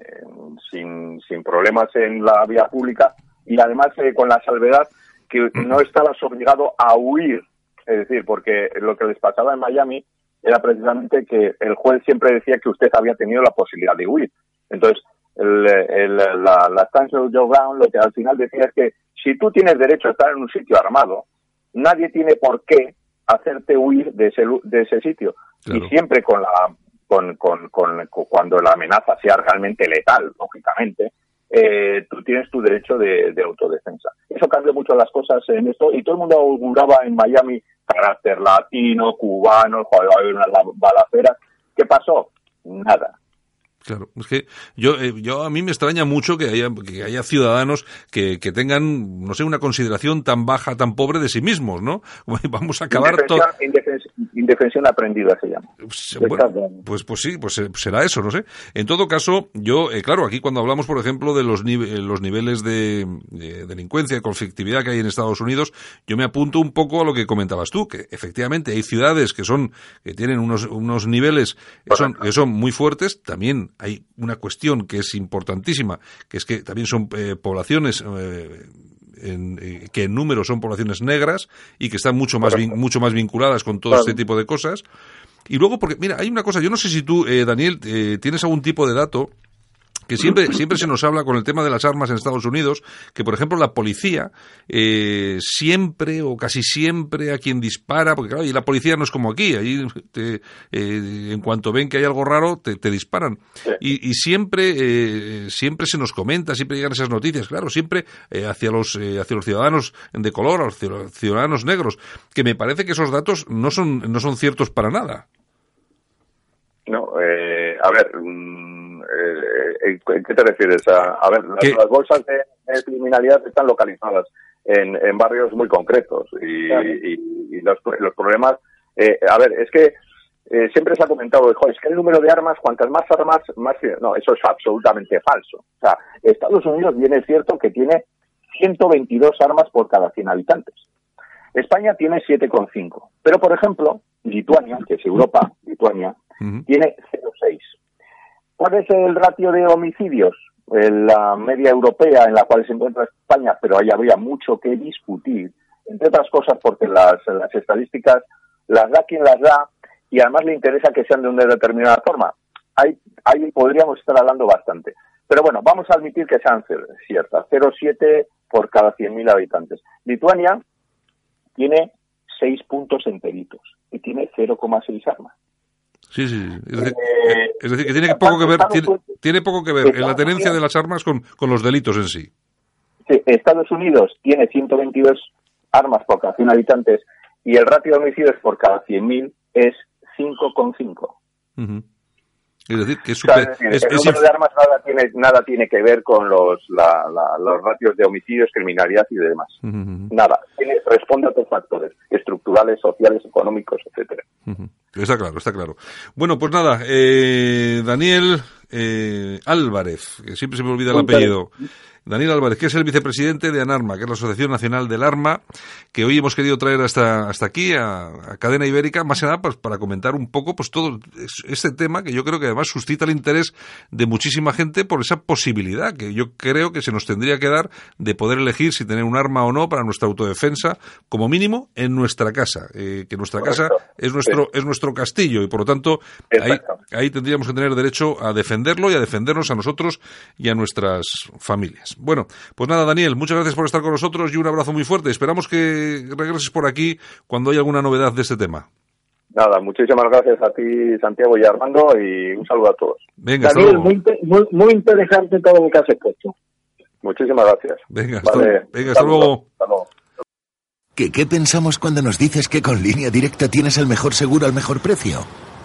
sin, sin problemas en la vía pública y además eh, con la salvedad que no estabas obligado a huir. Es decir, porque lo que les pasaba en Miami era precisamente que el juez siempre decía que usted había tenido la posibilidad de huir. Entonces, el, el, la, la of Joe Brown lo que al final decía es que si tú tienes derecho a estar en un sitio armado, nadie tiene por qué hacerte huir de ese, de ese sitio. Y siempre con la, con, con, con, cuando la amenaza sea realmente letal, lógicamente, eh, tú tienes tu derecho de, autodefensa. Eso cambió mucho las cosas en esto y todo el mundo auguraba en Miami carácter latino, cubano, joder, va a haber. ¿Qué pasó? Nada. Claro, es que yo, eh, yo a mí me extraña mucho que haya, que haya ciudadanos que, que tengan, no sé, una consideración tan baja, tan pobre de sí mismos, ¿no? Vamos a acabar todo. Indefensión, aprendida se llama. Pues, pues, pues, sí, pues eh, será eso, no sé. En todo caso, yo, eh, claro, aquí cuando hablamos, por ejemplo, de los, los niveles de, delincuencia, de conflictividad que hay en Estados Unidos, yo me apunto un poco a lo que comentabas tú, que efectivamente hay ciudades que son, que tienen unos, unos niveles que son, que son muy fuertes, también hay una cuestión que es importantísima, que es que también son eh, poblaciones eh, eh, que en número son poblaciones negras y que están mucho más, mucho más vinculadas con todo este tipo de cosas. Y luego, porque, mira, hay una cosa, yo no sé si tú, Daniel, tienes algún tipo de dato que siempre, siempre se nos habla con el tema de las armas en Estados Unidos, que por ejemplo la policía eh, siempre o casi siempre a quien dispara, porque claro, y la policía no es como aquí, ahí te, eh, en cuanto ven que hay algo raro te, disparan. Y, y, siempre, eh, siempre se nos comenta, siempre llegan esas noticias, claro, siempre hacia, los, hacia los ciudadanos de color, a los ciudadanos negros, que me parece que esos datos no son, no son ciertos para nada. No, a ver, mm, eh, ¿En qué te refieres? A, ver, las, bolsas de, criminalidad están localizadas en, barrios muy concretos y, los, problemas. Eh, a ver, es que eh, siempre se ha comentado, es que el número de armas, cuantas más armas, más. No, eso es absolutamente falso. O sea, Estados Unidos bien es cierto que tiene 122 armas por cada 100 habitantes. España tiene 7,5. Pero, por ejemplo, Lituania, que es Europa, Lituania, tiene 0,6. ¿Cuál es el ratio de homicidios? la media europea en la cual se encuentra España, pero ahí habría mucho que discutir, entre otras cosas porque las, estadísticas las da quien las da y además le interesa que sean de una determinada forma. Ahí, ahí podríamos estar hablando bastante. Pero bueno, vamos a admitir que sean ciertas. 0,7 por cada 100.000 habitantes. Lituania tiene 6 puntos enteritos y tiene 0,6 armas. Sí, sí. Es decir, que tiene poco que ver, tiene, poco que ver en la tenencia de las armas con, los delitos en sí. Sí, Estados Unidos tiene 122 armas por cada 100 habitantes y el ratio de homicidios por cada 100.000 es 5,5. Es decir, que es, el número de armas nada tiene, nada tiene que ver con los, los ratios de homicidios, criminalidad y demás. Nada. responde a otros factores estructurales, sociales, económicos, etcétera. Está claro, está claro. Bueno, pues nada, eh, Daniel eh, Álvarez, que siempre se me olvida el apellido. Daniel Álvarez, que es el vicepresidente de ANARMA, que es la Asociación Nacional del Arma, que hoy hemos querido traer hasta, hasta aquí, a, Cadena Ibérica, más que nada pues, para comentar un poco pues todo este tema que yo creo que además suscita el interés de muchísima gente por esa posibilidad que yo creo que se nos tendría que dar de poder elegir si tener un arma o no para nuestra autodefensa, como mínimo en nuestra casa, eh, que nuestra casa es nuestro, es nuestro castillo y por lo tanto ahí, ahí tendríamos que tener derecho a defenderlo y a defendernos a nosotros y a nuestras familias. Bueno, pues nada, Daniel, muchas gracias por estar con nosotros y un abrazo muy fuerte. Esperamos que regreses por aquí cuando haya alguna novedad de este tema. Nada, muchísimas gracias a ti, Santiago y Armando, y un saludo a todos. Venga, Daniel, muy, muy, interesante todo lo que has expuesto. Muchísimas gracias. Venga, hasta, venga, hasta luego. Hasta luego. ¿Qué, ¿Qué pensamos cuando nos dices que con línea directa tienes el mejor seguro al mejor precio?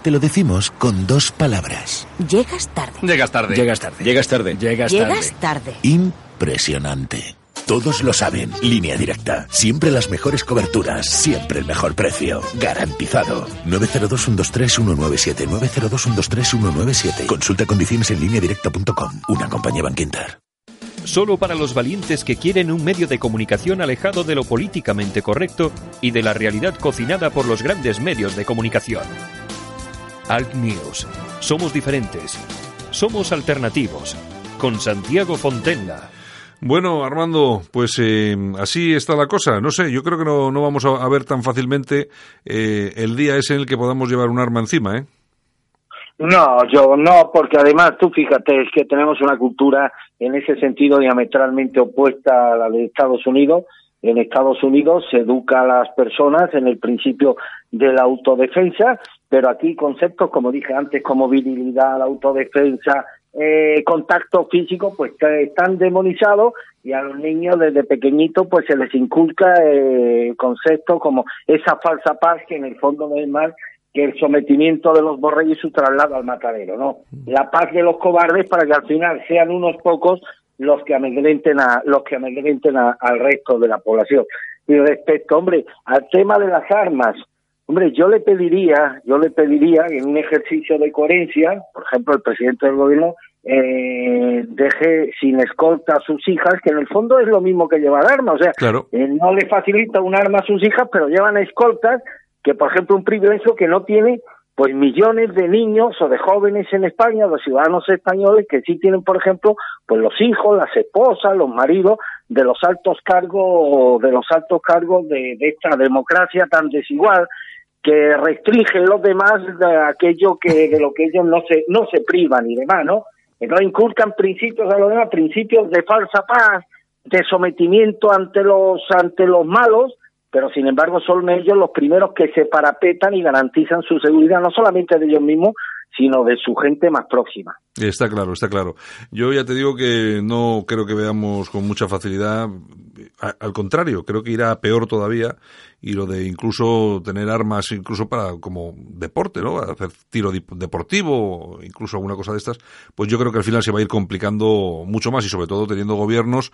Te lo decimos con dos palabras. Llegas tarde. Llegas tarde. Llegas tarde. Llegas tarde. Llegas tarde. Llegas tarde. Impresionante. Todos lo saben. Línea directa. Siempre las mejores coberturas. Siempre el mejor precio. Garantizado. 902-123-197. 902-123-197. Consulta condiciones en línea directa.com. Una compañía Banquinter. Solo para los valientes que quieren un medio de comunicación alejado de lo políticamente correcto y de la realidad cocinada por los grandes medios de comunicación. Alt News. Somos diferentes. Somos alternativos. Con Santiago Fontenla. Bueno, Armando, pues eh, así está la cosa. No sé, yo creo que no, no vamos a, ver tan fácilmente eh, el día ese en el que podamos llevar un arma encima, ¿eh? No, yo no, porque además tú fíjate, es que tenemos una cultura en ese sentido diametralmente opuesta a la de Estados Unidos. En Estados Unidos se educa a las personas en el principio de la autodefensa pero aquí conceptos, como dije antes, como virilidad, autodefensa, eh, contacto físico, pues están demonizados y a los niños desde pequeñitos pues se les inculca eh, conceptos como esa falsa paz que en el fondo no es más que el sometimiento de los borregos y su traslado al matadero, ¿no? La paz de los cobardes para que al final sean unos pocos los que amedrenten a los que amedrenten al resto de la población. Y respecto, hombre, al tema de las armas, Hombre, yo le pediría, yo le pediría en un ejercicio de coherencia, por ejemplo, el presidente del gobierno eh, deje sin escolta a sus hijas, que en el fondo es lo mismo que llevar armas, o sea, eh, no le facilita un arma a sus hijas, pero llevan escoltas, que por ejemplo un privilegio que no tiene pues millones de niños o de jóvenes en España, los ciudadanos españoles que sí tienen, por ejemplo, pues los hijos, las esposas, los maridos de los altos cargos, de los altos cargos de esta democracia tan desigual que restringen los demás de aquello que de lo que ellos no se no se privan y demás, ¿no? No inculcan principios a los demás, principios de falsa paz, de sometimiento ante los ante los malos, pero sin embargo son ellos los primeros que se parapetan y garantizan su seguridad no solamente de ellos mismos, sino de su gente más próxima. Está claro, está claro. Yo ya te digo que no creo que veamos con mucha facilidad, al contrario, creo que irá peor todavía y lo de incluso tener armas incluso para como deporte, ¿no? Hacer tiro deportivo, incluso alguna cosa de estas, pues yo creo que al final se va a ir complicando mucho más y sobre todo teniendo gobiernos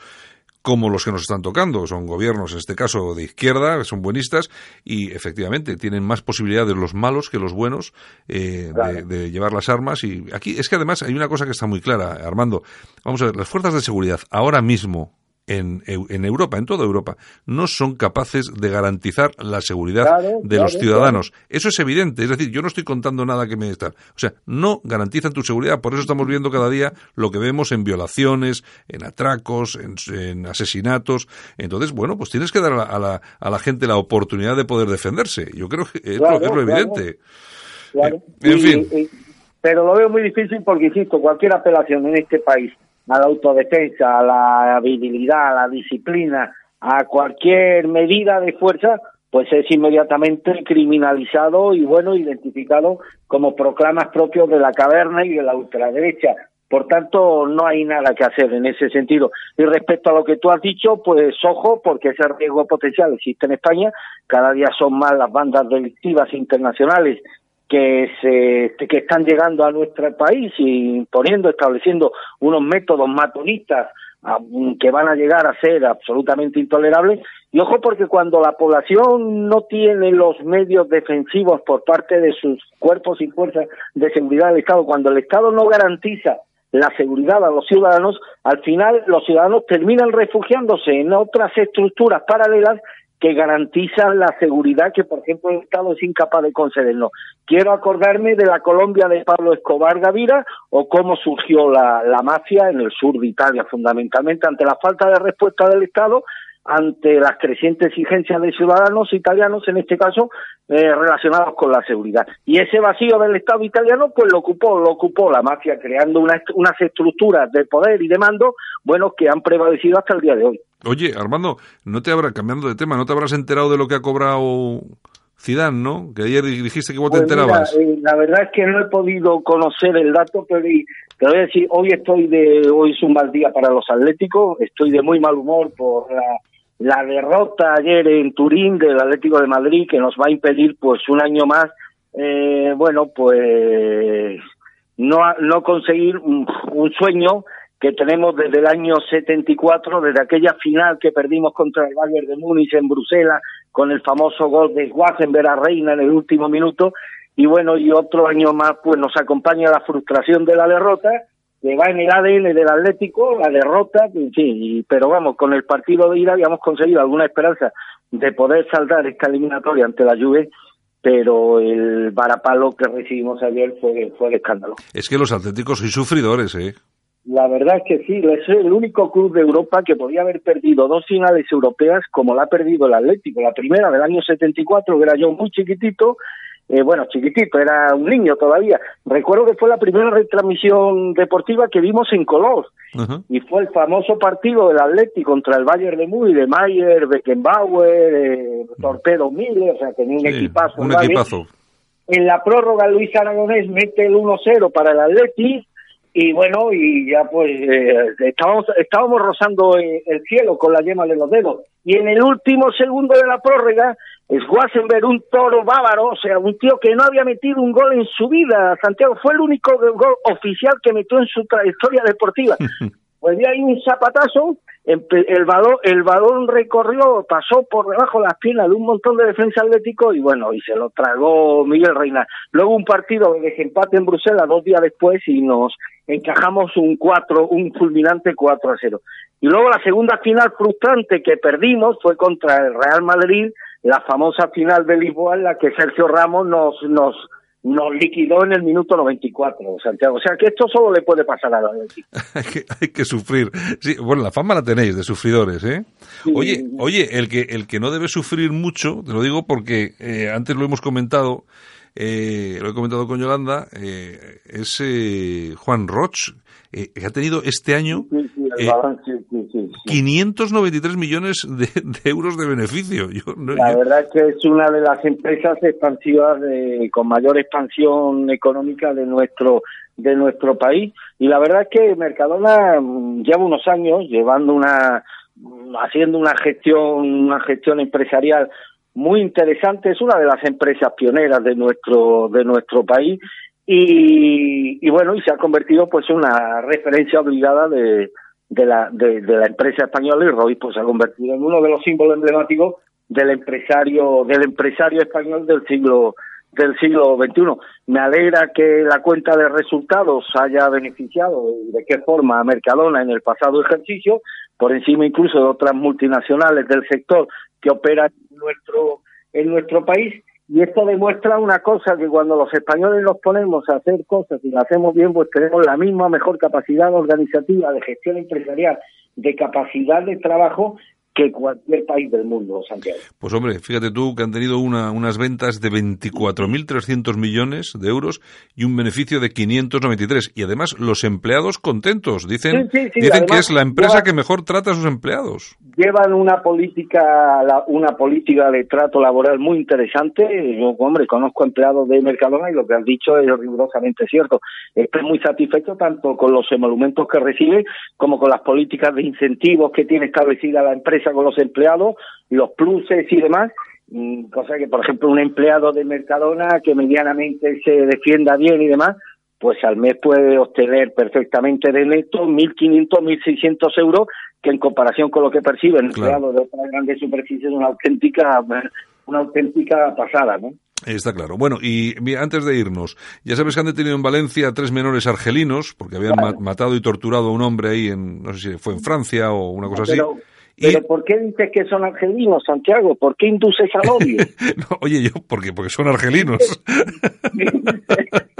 como los que nos están tocando. Son gobiernos, en este caso, de izquierda, son buenistas y efectivamente tienen más posibilidades los malos que los buenos eh, de, llevar las armas. Y aquí es que además hay una cosa que está muy clara, Armando. Vamos a ver, las fuerzas de seguridad ahora mismo en, en, Europa, en toda Europa, no son capaces de garantizar la seguridad de los ciudadanos. Eso es evidente. Es decir, yo no estoy contando nada que me está. O sea, no garantizan tu seguridad. Por eso estamos viendo cada día lo que vemos en violaciones, en atracos, en, asesinatos. Entonces, bueno, pues tienes que dar a la, a la, gente la oportunidad de poder defenderse. Yo creo que es, lo, evidente. Eh, en fin. pero lo veo muy difícil porque, insisto, cualquier apelación en este país a la autodefensa, a la habilidad, a la disciplina, a cualquier medida de fuerza, pues es inmediatamente criminalizado y bueno, identificado como proclamas propios de la caverna y de la ultraderecha. Por tanto, no hay nada que hacer en ese sentido. Y respecto a lo que tú has dicho, pues ojo, porque ese riesgo potencial existe en España. Cada día son más las bandas delictivas internacionales que se que están llegando a nuestro país y imponiendo, estableciendo unos métodos matonistas que van a llegar a ser absolutamente intolerables. Y ojo porque cuando la población no tiene los medios defensivos por parte de sus cuerpos y fuerzas de seguridad del Estado, cuando el Estado no garantiza la seguridad a los ciudadanos, al final los ciudadanos terminan refugiándose en otras estructuras paralelas que garantizan la seguridad que, por ejemplo, el Estado es incapaz de concedernos. Quiero acordarme de la Colombia de Pablo Escobar Gavira o cómo surgió la, la mafia en el sur de Italia, fundamentalmente ante la falta de respuesta del Estado ante las crecientes exigencias de ciudadanos italianos, en este caso, eh, relacionados con la seguridad. Y ese vacío del Estado italiano, pues lo ocupó, lo ocupó la mafia, creando una, unas estructuras de poder y de mando, bueno, que han prevalecido hasta el día de hoy. Oye, Armando, no te habrá, cambiando de tema, no te habrás enterado de lo que ha cobrado Zidane, ¿no? Que ayer dijiste que vos te pues enterabas. Eh, la verdad es que no he podido conocer el dato, pero te voy a decir, hoy estoy de, hoy es un mal día para los atléticos, estoy de muy mal humor por la la derrota ayer en Turín del Atlético de Madrid que nos va a impedir pues un año más eh, bueno pues no no conseguir un, sueño que tenemos desde el año 74 desde aquella final que perdimos contra el Bayern de Múnich en Bruselas con el famoso gol de Schwarzenberg a Reina en el último minuto y bueno y otro año más pues nos acompaña la frustración de la derrota que va en el ADN del Atlético, la derrota, sí, pero vamos, con el partido de ida habíamos conseguido alguna esperanza de poder saldar esta eliminatoria ante la Juve, pero el varapalo que recibimos ayer fue, fue el escándalo. Es que los Atléticos son sufridores, ¿eh? La verdad es que sí, es el único club de Europa que podía haber perdido dos finales europeas como la ha perdido el Atlético. La primera del año 74, que era yo muy chiquitito, eh, bueno, chiquitito, era un niño todavía. Recuerdo que fue la primera retransmisión deportiva que vimos en color. Y fue el famoso partido del Atlético contra el Bayern de Múnich, de Mayer, Beckenbauer, eh, Torpedo Miller, o sea, tenía un equipazo. Un equipazo. En la prórroga, Luis Aragonés mete el 1-0 para el Atlético y bueno, y ya pues eh, estábamos, estábamos rozando el cielo con la yema de los dedos. Y en el último segundo de la prórroga, Schwarzenberg, un toro bávaro, o sea, un tío que no había metido un gol en su vida, Santiago, fue el único gol oficial que metió en su trayectoria deportiva. pues de ahí un zapatazo, el balón, el balón recorrió, pasó por debajo de las piernas de un montón de defensa atlético y bueno, y se lo tragó Miguel Reina. Luego un partido de desempate en Bruselas dos días después y nos encajamos un cuatro, un fulminante 4 a 0. Y luego la segunda final frustrante que perdimos fue contra el Real Madrid, la famosa final de Lisboa en la que Sergio Ramos nos, nos, nos liquidó en el minuto 94, Santiago. O sea que esto solo le puede pasar a la hay, que, hay que sufrir. Sí, bueno, la fama la tenéis de sufridores, ¿eh? Oye, oye, el que, el que no debe sufrir mucho, te lo digo porque eh, antes lo hemos comentado, eh, lo he comentado con Yolanda, eh, es eh, Juan Roch, eh, que ha tenido este año 593 millones de, euros de beneficio. la verdad es que es una de las empresas expansivas de, con mayor expansión económica de nuestro de nuestro país. Y la verdad es que Mercadona mm, lleva unos años llevando una haciendo una gestión una gestión empresarial muy interesante. Es una de las empresas pioneras de nuestro de nuestro país y, bueno, y se ha convertido pues en una referencia obligada de, de, la, de, la empresa española y Roy pues se ha convertido en uno de los símbolos emblemáticos del empresario, del empresario español del siglo del siglo XXI. Me alegra que la cuenta de resultados haya beneficiado de qué forma a Mercadona en el pasado ejercicio, por encima incluso de otras multinacionales del sector que operan en nuestro, en nuestro país y esto demuestra una cosa, que cuando los españoles nos ponemos a hacer cosas y las hacemos bien, pues tenemos la misma mejor capacidad organizativa, de gestión empresarial, de capacidad de trabajo que cualquier país del mundo, Santiago. Pues hombre, fíjate tú que han tenido una, unas ventas de 24.300 millones de euros y un beneficio de 593. Y además los empleados contentos. Dicen, dicen que es la empresa que mejor trata a sus empleados. Llevan una política, una política de trato laboral muy interesante. Yo, hombre, conozco empleados de Mercadona y lo que han dicho es rigurosamente cierto. Estoy muy satisfecho tanto con los emolumentos que recibe como con las políticas de incentivos que tiene establecida la empresa con los empleados, los pluses y demás, mm, cosa que, por ejemplo, un empleado de Mercadona que medianamente se defienda bien y demás, pues al mes puede obtener perfectamente de neto 1.500, 1.600 euros, que en comparación con lo que percibe el empleado de otras grandes superficies es una auténtica, una auténtica pasada, ¿no? Está claro. Bueno, y antes de irnos, ya sabes que han detenido en Valencia tres menores argelinos porque habían matado y torturado a un hombre ahí en, no sé si fue en Francia o una cosa así. ¿Pero por qué dices que son argelinos, Santiago? ¿Por qué induces al odio? oye, yo, porque, porque son argelinos.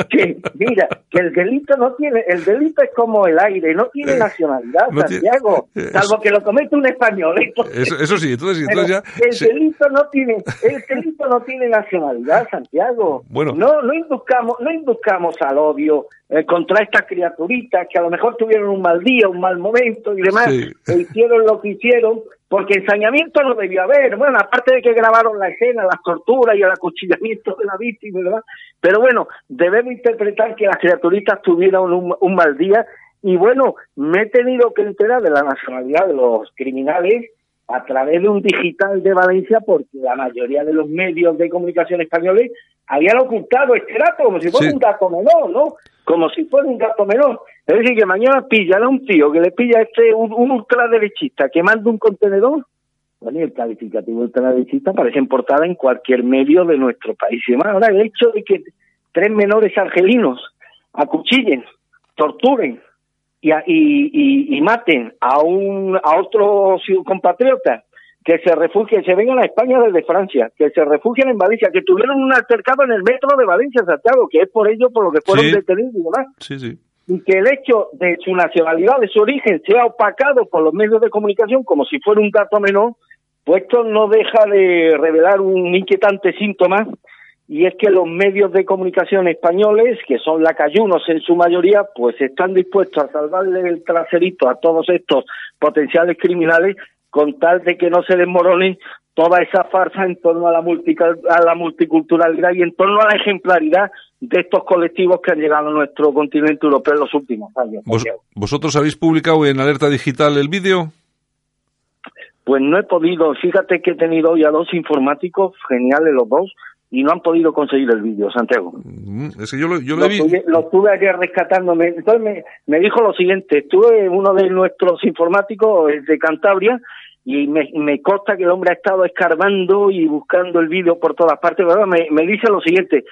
que, mira, que el delito no tiene, el delito es como el aire, no tiene eh, nacionalidad, Santiago, eh, salvo que lo comete un español. ¿eh? Eso, sí, entonces, entonces ya... El delito no tiene, el delito no tiene nacionalidad, Santiago. Bueno. No, no induzcamos, no induzcamos al odio contra estas criaturitas que a lo mejor tuvieron un mal día, un mal momento y demás, e hicieron lo que hicieron porque ensañamiento no debió haber. Bueno, aparte de que grabaron la escena, las torturas y el acuchillamiento de la víctima. Pero bueno, debemos interpretar que las criaturitas tuvieron un, mal día y bueno, me he tenido que enterar de la nacionalidad de los criminales a través de un digital de Valencia porque la mayoría de los medios de comunicación españoles habían ocultado este dato como si fuera un dato menor, ¿no? Como si fuera un dato menor. Es decir, que mañana pillan a un tío que le pilla este un, ultraderechista que manda un contenedor, bueno, y el calificativo ultraderechista aparece en portada en cualquier medio de nuestro país. Y además, ahora el hecho de que tres menores argelinos acuchillen, torturen y, y, y, maten a un a otro compatriota que se refugien, se vengan a España desde Francia, que se refugien en Valencia, que tuvieron un altercado en el metro de Valencia, Santiago, que es por ello por lo que fueron detenidos y demás. Sí, sí y que el hecho de su nacionalidad, de su origen, sea opacado por los medios de comunicación como si fuera un dato menor, pues esto no deja de revelar un inquietante síntoma y es que los medios de comunicación españoles, que son lacayunos en su mayoría, pues están dispuestos a salvarle el traserito a todos estos potenciales criminales con tal de que no se desmorone toda esa farsa en torno a la, a la multiculturalidad y en torno a la ejemplaridad de estos colectivos que han llegado a nuestro continente europeo en los últimos años. ¿Vosotros habéis publicado en Alerta Digital el vídeo? Pues no he podido, fíjate que he tenido hoy a dos informáticos, geniales los dos, y no han podido conseguir el vídeo, Santiago. Mm, es que yo lo, yo lo, vi... lo estuve ayer rescatándome. Entonces me, me dijo lo siguiente, estuve uno de nuestros informáticos de Cantabria y me, me consta que el hombre ha estado escarbando y buscando el vídeo por todas partes, ¿verdad? Me, me dice lo siguiente,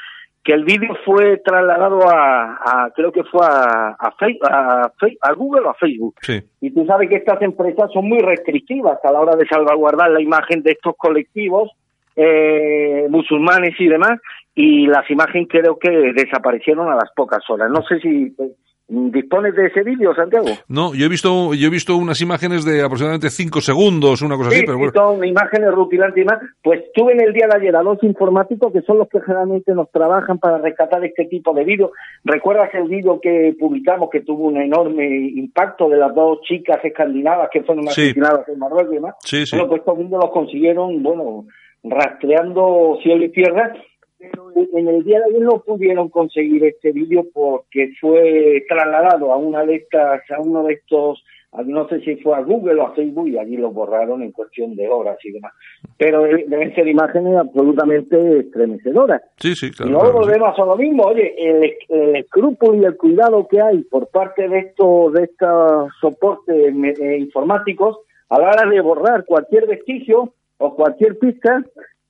que el vídeo fue trasladado a, creo que fue a, a, a, a, Google o a Facebook. Y tú sabes que estas empresas son muy restrictivas a la hora de salvaguardar la imagen de estos colectivos eh, musulmanes y demás, y las imágenes creo que desaparecieron a las pocas horas. No sé si ¿Dispones de ese vídeo, Santiago? No, yo he visto yo he visto unas imágenes de aproximadamente cinco segundos, una cosa así, pero bueno. son imágenes rutilantes y más. Pues tuve en el día de ayer a dos informáticos que son los que generalmente nos trabajan para rescatar este tipo de vídeos. ¿Recuerdas el vídeo que publicamos que tuvo un enorme impacto de las dos chicas escandinavas que fueron asesinadas en Marruecos y demás? Sí, sí. Bueno, pues estos vídeos los consiguieron, bueno, rastreando cielo y tierra pero en el día de ayer no pudieron conseguir este vídeo porque fue trasladado a una de estas, a uno de estos, no sé si fue a Google o a Facebook y allí lo borraron en cuestión de horas y demás. Pero deben ser imágenes absolutamente estremecedoras. Sí, sí, claro. Y luego volvemos a lo mismo, oye, el, el, escrúpulo y el cuidado que hay por parte de estos, de estos soportes eh, informáticos a la hora de borrar cualquier vestigio o cualquier pista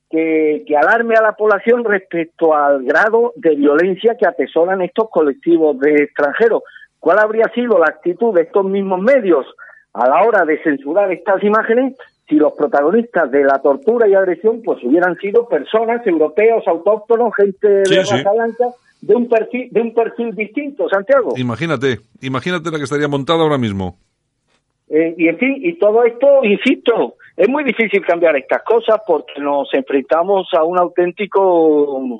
que, alarme a la población respecto al grado de violencia que atesoran estos colectivos de extranjeros. ¿Cuál habría sido la actitud de estos mismos medios a la hora de censurar estas imágenes si los protagonistas de la tortura y agresión pues hubieran sido personas europeos autóctonos, gente de raza blanca, de un perfil de un perfil distinto, Santiago? Imagínate, imagínate la que estaría montada ahora mismo. Eh, y en fin, y todo esto, insisto, es muy difícil cambiar estas cosas porque nos enfrentamos a un auténtico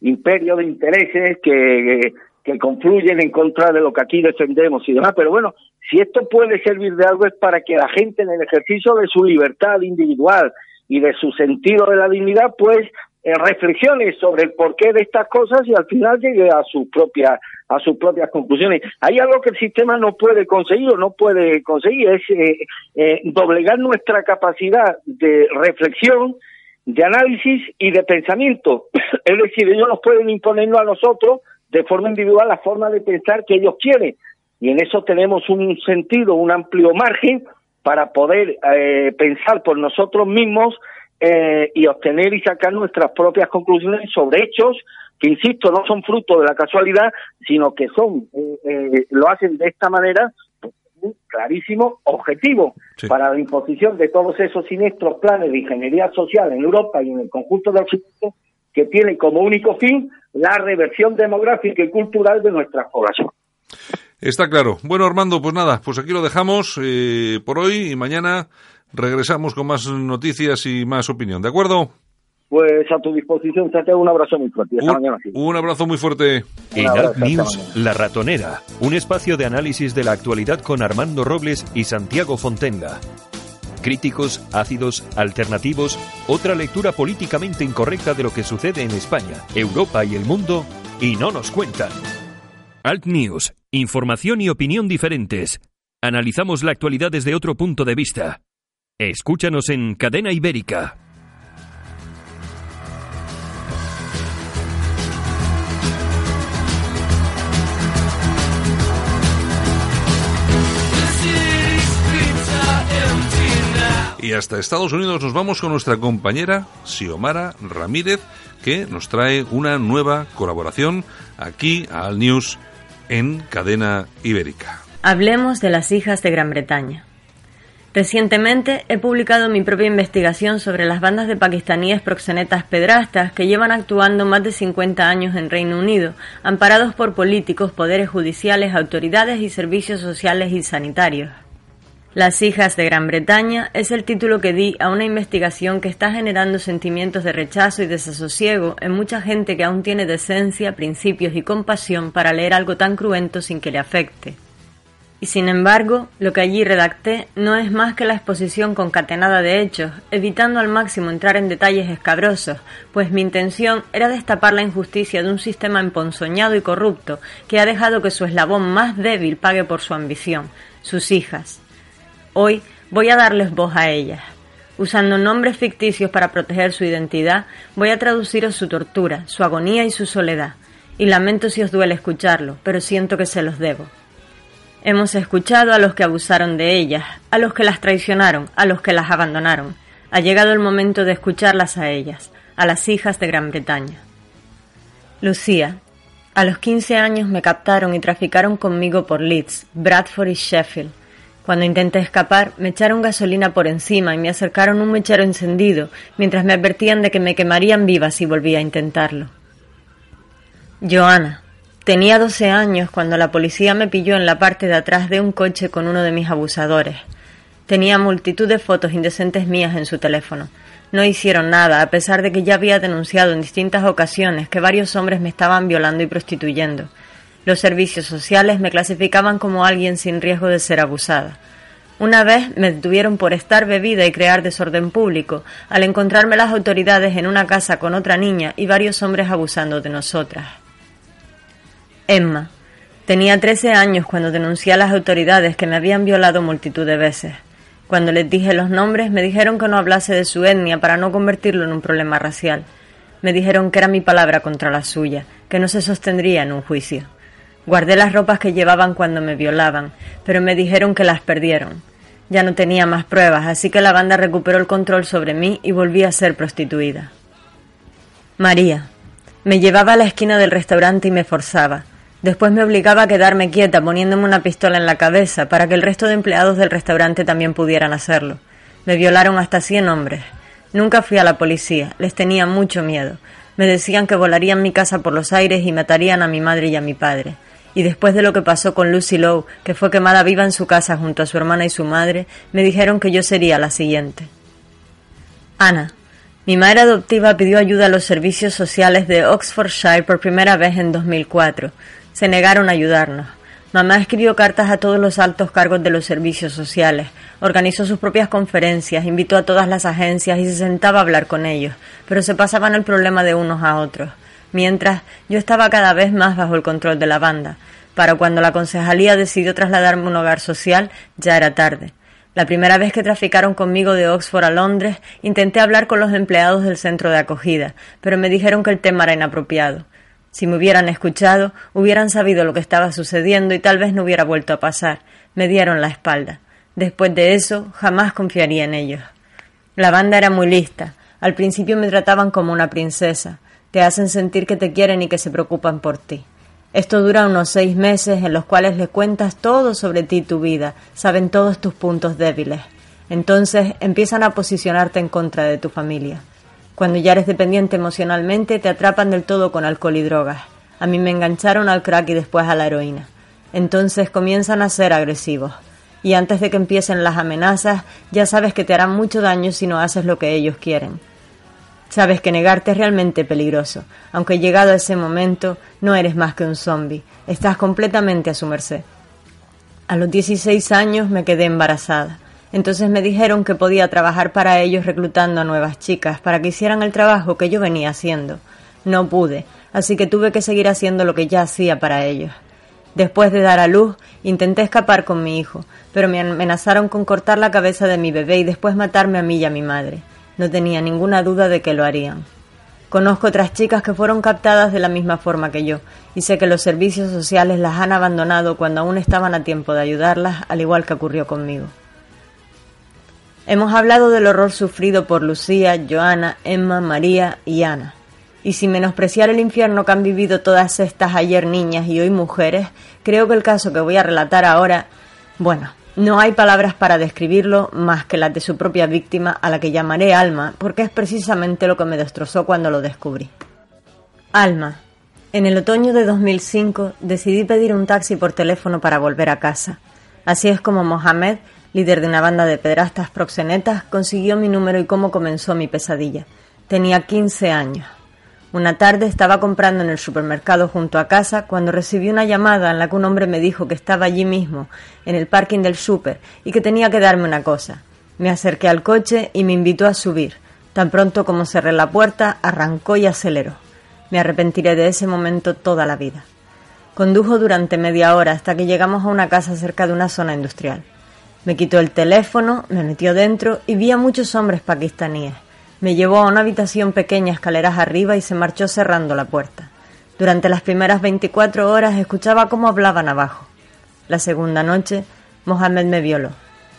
imperio de intereses que, que confluyen en contra de lo que aquí defendemos y demás. Pero bueno, si esto puede servir de algo es para que la gente en el ejercicio de su libertad individual y de su sentido de la dignidad, pues eh, reflexiones sobre el porqué de estas cosas y al final llegue a su propia a sus propias conclusiones. Hay algo que el sistema no puede conseguir o no puede conseguir, es eh, eh, doblegar nuestra capacidad de reflexión, de análisis y de pensamiento. es decir, ellos nos pueden imponerlo a nosotros de forma individual la forma de pensar que ellos quieren. Y en eso tenemos un sentido, un amplio margen para poder pensar por nosotros mismos eh, y obtener y sacar nuestras propias conclusiones sobre hechos que, insisto, no son fruto de la casualidad, sino que son, eh, eh, lo hacen de esta manera un clarísimo objetivo para la imposición de todos esos siniestros planes de ingeniería social en Europa y en el conjunto del Occidente que tienen como único fin la reversión demográfica y cultural de nuestra población. Está claro. Bueno, Armando, pues nada, pues aquí lo dejamos eh, por hoy y mañana regresamos con más noticias y más opinión, ¿de acuerdo? Pues a tu disposición, te un abrazo muy fuerte. un, abrazo muy fuerte. En Alt News, La Ratonera, un espacio de análisis de la actualidad con Armando Robles y Santiago Fontenga. Críticos, ácidos, alternativos, otra lectura políticamente incorrecta de lo que sucede en España, Europa y el mundo, y no nos cuentan. Alt News, información y opinión diferentes. Analizamos la actualidad desde otro punto de vista. Escúchanos en Cadena Ibérica. Y hasta Estados Unidos nos vamos con nuestra compañera Xiomara Ramírez, que nos trae una nueva colaboración aquí a Al News en Cadena Ibérica. Hablemos de las hijas de Gran Bretaña. Recientemente he publicado mi propia investigación sobre las bandas de pakistaníes proxenetas pedrastas que llevan actuando más de 50 años en Reino Unido, amparados por políticos, poderes judiciales, autoridades y servicios sociales y sanitarios. Las hijas de Gran Bretaña es el título que di a una investigación que está generando sentimientos de rechazo y desasosiego en mucha gente que aún tiene decencia, principios y compasión para leer algo tan cruento sin que le afecte. Y sin embargo, lo que allí redacté no es más que la exposición concatenada de hechos, evitando al máximo entrar en detalles escabrosos, pues mi intención era destapar la injusticia de un sistema emponzoñado y corrupto que ha dejado que su eslabón más débil pague por su ambición, sus hijas. Hoy voy a darles voz a ellas. Usando nombres ficticios para proteger su identidad, voy a traduciros su tortura, su agonía y su soledad. Y lamento si os duele escucharlo, pero siento que se los debo. Hemos escuchado a los que abusaron de ellas, a los que las traicionaron, a los que las abandonaron. Ha llegado el momento de escucharlas a ellas, a las hijas de Gran Bretaña. Lucía. A los 15 años me captaron y traficaron conmigo por Leeds, Bradford y Sheffield. Cuando intenté escapar, me echaron gasolina por encima y me acercaron un mechero encendido, mientras me advertían de que me quemarían viva si volvía a intentarlo. Joana. Tenía doce años cuando la policía me pilló en la parte de atrás de un coche con uno de mis abusadores. Tenía multitud de fotos indecentes mías en su teléfono. No hicieron nada, a pesar de que ya había denunciado en distintas ocasiones que varios hombres me estaban violando y prostituyendo. Los servicios sociales me clasificaban como alguien sin riesgo de ser abusada. Una vez me detuvieron por estar bebida y crear desorden público, al encontrarme las autoridades en una casa con otra niña y varios hombres abusando de nosotras. Emma. Tenía trece años cuando denuncié a las autoridades que me habían violado multitud de veces. Cuando les dije los nombres me dijeron que no hablase de su etnia para no convertirlo en un problema racial. Me dijeron que era mi palabra contra la suya, que no se sostendría en un juicio. Guardé las ropas que llevaban cuando me violaban, pero me dijeron que las perdieron. Ya no tenía más pruebas, así que la banda recuperó el control sobre mí y volví a ser prostituida. María. Me llevaba a la esquina del restaurante y me forzaba. Después me obligaba a quedarme quieta poniéndome una pistola en la cabeza para que el resto de empleados del restaurante también pudieran hacerlo. Me violaron hasta cien hombres. Nunca fui a la policía, les tenía mucho miedo. Me decían que volarían mi casa por los aires y matarían a mi madre y a mi padre y después de lo que pasó con Lucy Lowe, que fue quemada viva en su casa junto a su hermana y su madre, me dijeron que yo sería la siguiente. Ana. Mi madre adoptiva pidió ayuda a los servicios sociales de Oxfordshire por primera vez en 2004. Se negaron a ayudarnos. Mamá escribió cartas a todos los altos cargos de los servicios sociales, organizó sus propias conferencias, invitó a todas las agencias y se sentaba a hablar con ellos, pero se pasaban el problema de unos a otros mientras yo estaba cada vez más bajo el control de la banda. Para cuando la concejalía decidió trasladarme a un hogar social, ya era tarde. La primera vez que traficaron conmigo de Oxford a Londres, intenté hablar con los empleados del centro de acogida, pero me dijeron que el tema era inapropiado. Si me hubieran escuchado, hubieran sabido lo que estaba sucediendo y tal vez no hubiera vuelto a pasar. Me dieron la espalda. Después de eso, jamás confiaría en ellos. La banda era muy lista. Al principio me trataban como una princesa. Te hacen sentir que te quieren y que se preocupan por ti. Esto dura unos seis meses en los cuales les cuentas todo sobre ti y tu vida, saben todos tus puntos débiles. Entonces empiezan a posicionarte en contra de tu familia. Cuando ya eres dependiente emocionalmente, te atrapan del todo con alcohol y drogas. A mí me engancharon al crack y después a la heroína. Entonces comienzan a ser agresivos. Y antes de que empiecen las amenazas, ya sabes que te harán mucho daño si no haces lo que ellos quieren. Sabes que negarte es realmente peligroso. Aunque llegado ese momento, no eres más que un zombie. Estás completamente a su merced. A los 16 años me quedé embarazada. Entonces me dijeron que podía trabajar para ellos reclutando a nuevas chicas para que hicieran el trabajo que yo venía haciendo. No pude, así que tuve que seguir haciendo lo que ya hacía para ellos. Después de dar a luz, intenté escapar con mi hijo, pero me amenazaron con cortar la cabeza de mi bebé y después matarme a mí y a mi madre. No tenía ninguna duda de que lo harían. Conozco otras chicas que fueron captadas de la misma forma que yo, y sé que los servicios sociales las han abandonado cuando aún estaban a tiempo de ayudarlas, al igual que ocurrió conmigo. Hemos hablado del horror sufrido por Lucía, Joana, Emma, María y Ana. Y sin menospreciar el infierno que han vivido todas estas ayer niñas y hoy mujeres, creo que el caso que voy a relatar ahora, bueno, no hay palabras para describirlo más que las de su propia víctima, a la que llamaré Alma, porque es precisamente lo que me destrozó cuando lo descubrí. Alma. En el otoño de 2005 decidí pedir un taxi por teléfono para volver a casa. Así es como Mohamed líder de una banda de pedrastas proxenetas, consiguió mi número y cómo comenzó mi pesadilla. Tenía 15 años. Una tarde estaba comprando en el supermercado junto a casa cuando recibí una llamada en la que un hombre me dijo que estaba allí mismo, en el parking del super, y que tenía que darme una cosa. Me acerqué al coche y me invitó a subir. Tan pronto como cerré la puerta, arrancó y aceleró. Me arrepentiré de ese momento toda la vida. Condujo durante media hora hasta que llegamos a una casa cerca de una zona industrial. Me quitó el teléfono, me metió dentro y vi a muchos hombres pakistaníes. Me llevó a una habitación pequeña, escaleras arriba, y se marchó cerrando la puerta. Durante las primeras 24 horas escuchaba cómo hablaban abajo. La segunda noche, Mohamed me violó.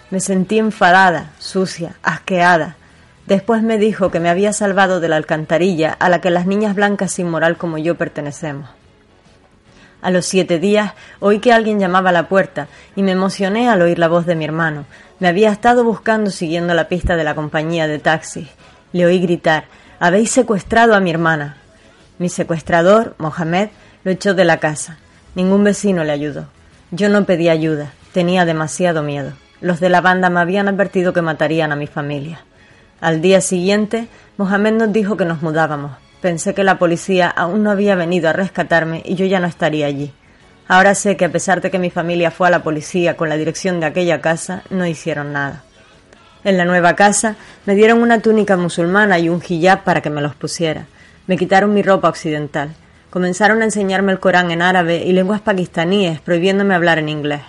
Me sentí enfadada, sucia, asqueada. Después me dijo que me había salvado de la alcantarilla a la que las niñas blancas sin moral como yo pertenecemos. A los siete días oí que alguien llamaba a la puerta y me emocioné al oír la voz de mi hermano. Me había estado buscando siguiendo la pista de la compañía de taxis. Le oí gritar Habéis secuestrado a mi hermana. Mi secuestrador, Mohamed, lo echó de la casa. Ningún vecino le ayudó. Yo no pedí ayuda, tenía demasiado miedo. Los de la banda me habían advertido que matarían a mi familia. Al día siguiente, Mohamed nos dijo que nos mudábamos. Pensé que la policía aún no había venido a rescatarme y yo ya no estaría allí. Ahora sé que a pesar de que mi familia fue a la policía con la dirección de aquella casa, no hicieron nada. En la nueva casa me dieron una túnica musulmana y un hijab para que me los pusiera. Me quitaron mi ropa occidental. Comenzaron a enseñarme el Corán en árabe y lenguas pakistaníes, prohibiéndome hablar en inglés.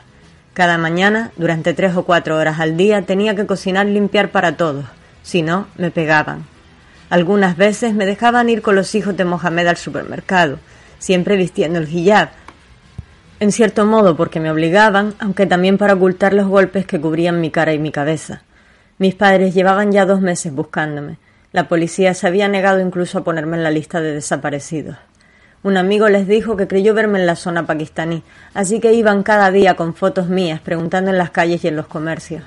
Cada mañana, durante tres o cuatro horas al día, tenía que cocinar y limpiar para todos. Si no, me pegaban. Algunas veces me dejaban ir con los hijos de Mohamed al supermercado, siempre vistiendo el hijab, en cierto modo porque me obligaban, aunque también para ocultar los golpes que cubrían mi cara y mi cabeza. Mis padres llevaban ya dos meses buscándome. La policía se había negado incluso a ponerme en la lista de desaparecidos. Un amigo les dijo que creyó verme en la zona pakistaní, así que iban cada día con fotos mías preguntando en las calles y en los comercios.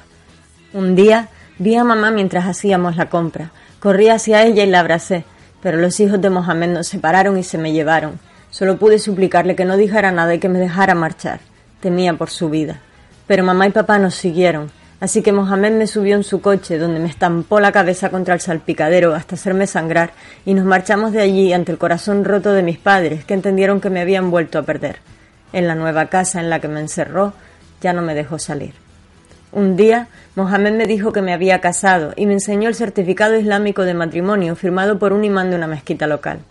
Un día vi a mamá mientras hacíamos la compra. Corrí hacia ella y la abracé, pero los hijos de Mohamed nos separaron y se me llevaron. Solo pude suplicarle que no dijera nada y que me dejara marchar. Temía por su vida. Pero mamá y papá nos siguieron, así que Mohamed me subió en su coche, donde me estampó la cabeza contra el salpicadero hasta hacerme sangrar, y nos marchamos de allí ante el corazón roto de mis padres, que entendieron que me habían vuelto a perder. En la nueva casa en la que me encerró, ya no me dejó salir. Un día, Mohamed me dijo que me había casado y me enseñó el certificado islámico de matrimonio firmado por un imán de una mezquita local.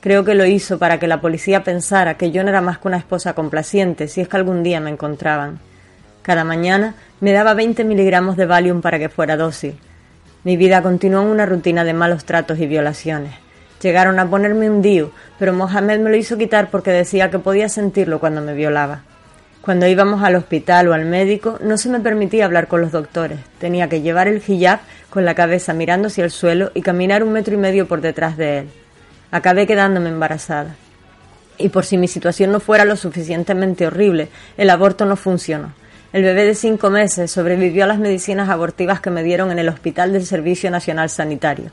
Creo que lo hizo para que la policía pensara que yo no era más que una esposa complaciente si es que algún día me encontraban. Cada mañana me daba 20 miligramos de Valium para que fuera dócil. Mi vida continuó en una rutina de malos tratos y violaciones. Llegaron a ponerme un dio, pero Mohamed me lo hizo quitar porque decía que podía sentirlo cuando me violaba. Cuando íbamos al hospital o al médico, no se me permitía hablar con los doctores. Tenía que llevar el hijab con la cabeza mirando hacia el suelo y caminar un metro y medio por detrás de él. Acabé quedándome embarazada. Y por si mi situación no fuera lo suficientemente horrible, el aborto no funcionó. El bebé de cinco meses sobrevivió a las medicinas abortivas que me dieron en el Hospital del Servicio Nacional Sanitario.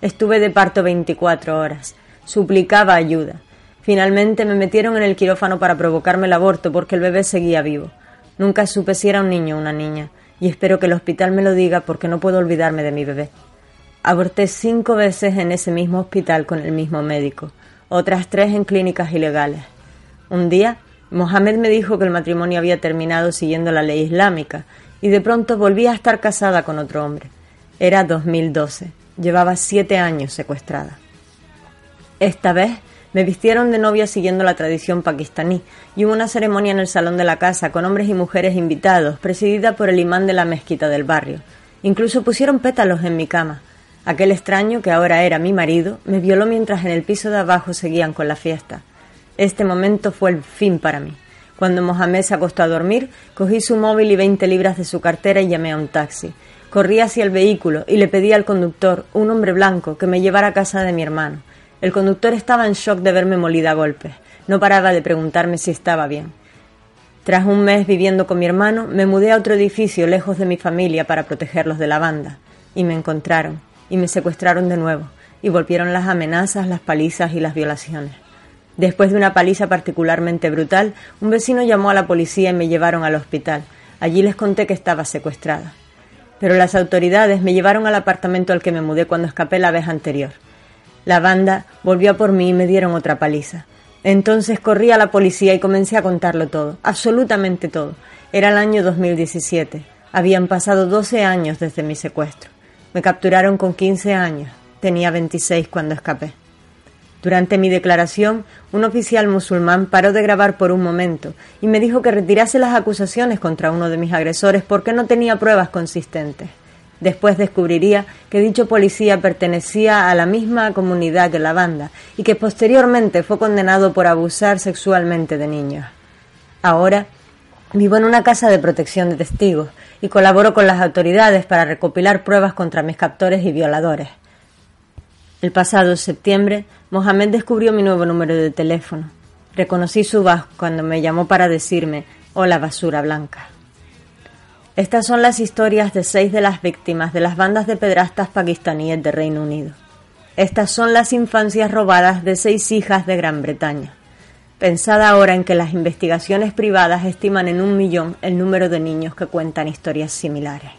Estuve de parto 24 horas. Suplicaba ayuda. Finalmente me metieron en el quirófano para provocarme el aborto porque el bebé seguía vivo. Nunca supe si era un niño o una niña, y espero que el hospital me lo diga porque no puedo olvidarme de mi bebé. Aborté cinco veces en ese mismo hospital con el mismo médico, otras tres en clínicas ilegales. Un día, Mohamed me dijo que el matrimonio había terminado siguiendo la ley islámica, y de pronto volví a estar casada con otro hombre. Era 2012. Llevaba siete años secuestrada. Esta vez me vistieron de novia siguiendo la tradición pakistaní y hubo una ceremonia en el salón de la casa con hombres y mujeres invitados, presidida por el imán de la mezquita del barrio. Incluso pusieron pétalos en mi cama. Aquel extraño, que ahora era mi marido, me violó mientras en el piso de abajo seguían con la fiesta. Este momento fue el fin para mí. Cuando Mohamed se acostó a dormir, cogí su móvil y veinte libras de su cartera y llamé a un taxi. Corrí hacia el vehículo y le pedí al conductor, un hombre blanco, que me llevara a casa de mi hermano. El conductor estaba en shock de verme molida a golpes. No paraba de preguntarme si estaba bien. Tras un mes viviendo con mi hermano, me mudé a otro edificio lejos de mi familia para protegerlos de la banda. Y me encontraron, y me secuestraron de nuevo, y volvieron las amenazas, las palizas y las violaciones. Después de una paliza particularmente brutal, un vecino llamó a la policía y me llevaron al hospital. Allí les conté que estaba secuestrada. Pero las autoridades me llevaron al apartamento al que me mudé cuando escapé la vez anterior. La banda volvió a por mí y me dieron otra paliza. Entonces corrí a la policía y comencé a contarlo todo, absolutamente todo. Era el año 2017. Habían pasado 12 años desde mi secuestro. Me capturaron con 15 años. Tenía 26 cuando escapé. Durante mi declaración, un oficial musulmán paró de grabar por un momento y me dijo que retirase las acusaciones contra uno de mis agresores porque no tenía pruebas consistentes. Después descubriría que dicho policía pertenecía a la misma comunidad que la banda y que posteriormente fue condenado por abusar sexualmente de niños. Ahora vivo en una casa de protección de testigos y colaboro con las autoridades para recopilar pruebas contra mis captores y violadores. El pasado septiembre, Mohamed descubrió mi nuevo número de teléfono. Reconocí su voz cuando me llamó para decirme Hola basura blanca. Estas son las historias de seis de las víctimas de las bandas de pedrastas pakistaníes de Reino Unido. Estas son las infancias robadas de seis hijas de Gran Bretaña. Pensad ahora en que las investigaciones privadas estiman en un millón el número de niños que cuentan historias similares.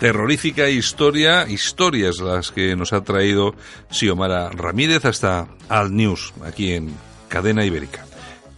Terrorífica historia, historias las que nos ha traído Xiomara Ramírez hasta Alt News, aquí en Cadena Ibérica.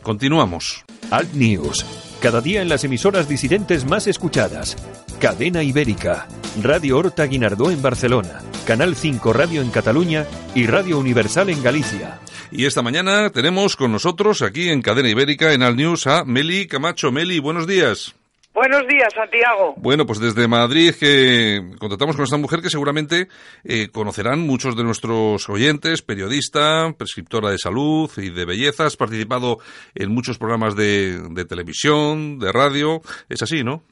Continuamos. Alt News, cada día en las emisoras disidentes más escuchadas. Cadena Ibérica, Radio Horta Guinardó en Barcelona, Canal 5 Radio en Cataluña y Radio Universal en Galicia. Y esta mañana tenemos con nosotros aquí en Cadena Ibérica, en Alt News, a Meli Camacho. Meli, buenos días. Buenos días, Santiago. Bueno, pues desde Madrid que contactamos con esta mujer que seguramente eh, conocerán muchos de nuestros oyentes, periodista, prescriptora de salud y de belleza, has participado en muchos programas de, de televisión, de radio, es así, ¿no?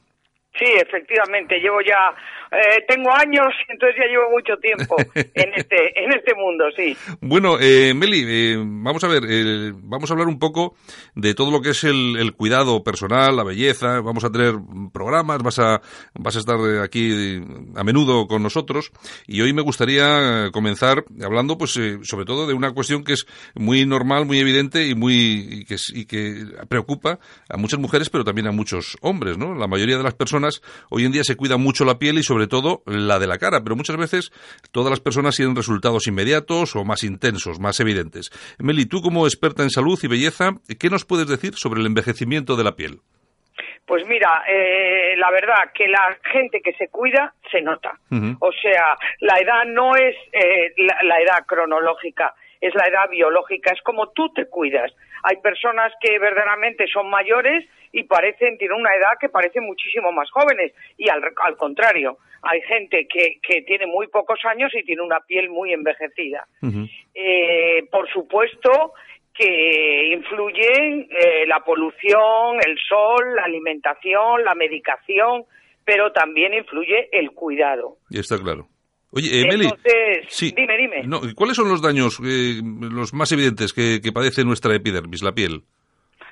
Sí, efectivamente, llevo ya eh, tengo años, entonces ya llevo mucho tiempo en este, en este mundo, sí. Bueno, eh, Meli, eh, vamos a ver, eh, vamos a hablar un poco de todo lo que es el, el, cuidado personal, la belleza. Vamos a tener programas, vas a, vas a estar aquí a menudo con nosotros. Y hoy me gustaría comenzar hablando, pues, sobre todo de una cuestión que es muy normal, muy evidente y muy, y que, y que preocupa a muchas mujeres, pero también a muchos hombres, ¿no? La mayoría de las personas hoy en día se cuida mucho la piel y sobre sobre todo la de la cara, pero muchas veces todas las personas tienen resultados inmediatos o más intensos, más evidentes. Meli, tú como experta en salud y belleza, ¿qué nos puedes decir sobre el envejecimiento de la piel? Pues mira, eh, la verdad que la gente que se cuida se nota. O sea, la edad no es eh, la, edad cronológica, es la edad biológica, es como tú te cuidas. Hay personas que verdaderamente son mayores y parecen, tienen una edad que parece muchísimo más jóvenes y al, al contrario, hay gente que, que tiene muy pocos años y tiene una piel muy envejecida. eh, por supuesto que influyen eh, la polución, el sol, la alimentación, la medicación, pero también influye el cuidado. Y está claro. Oye, Emily, sí. dime, dime. ¿Cuáles son los daños eh, los más evidentes que, que padece nuestra epidermis, la piel?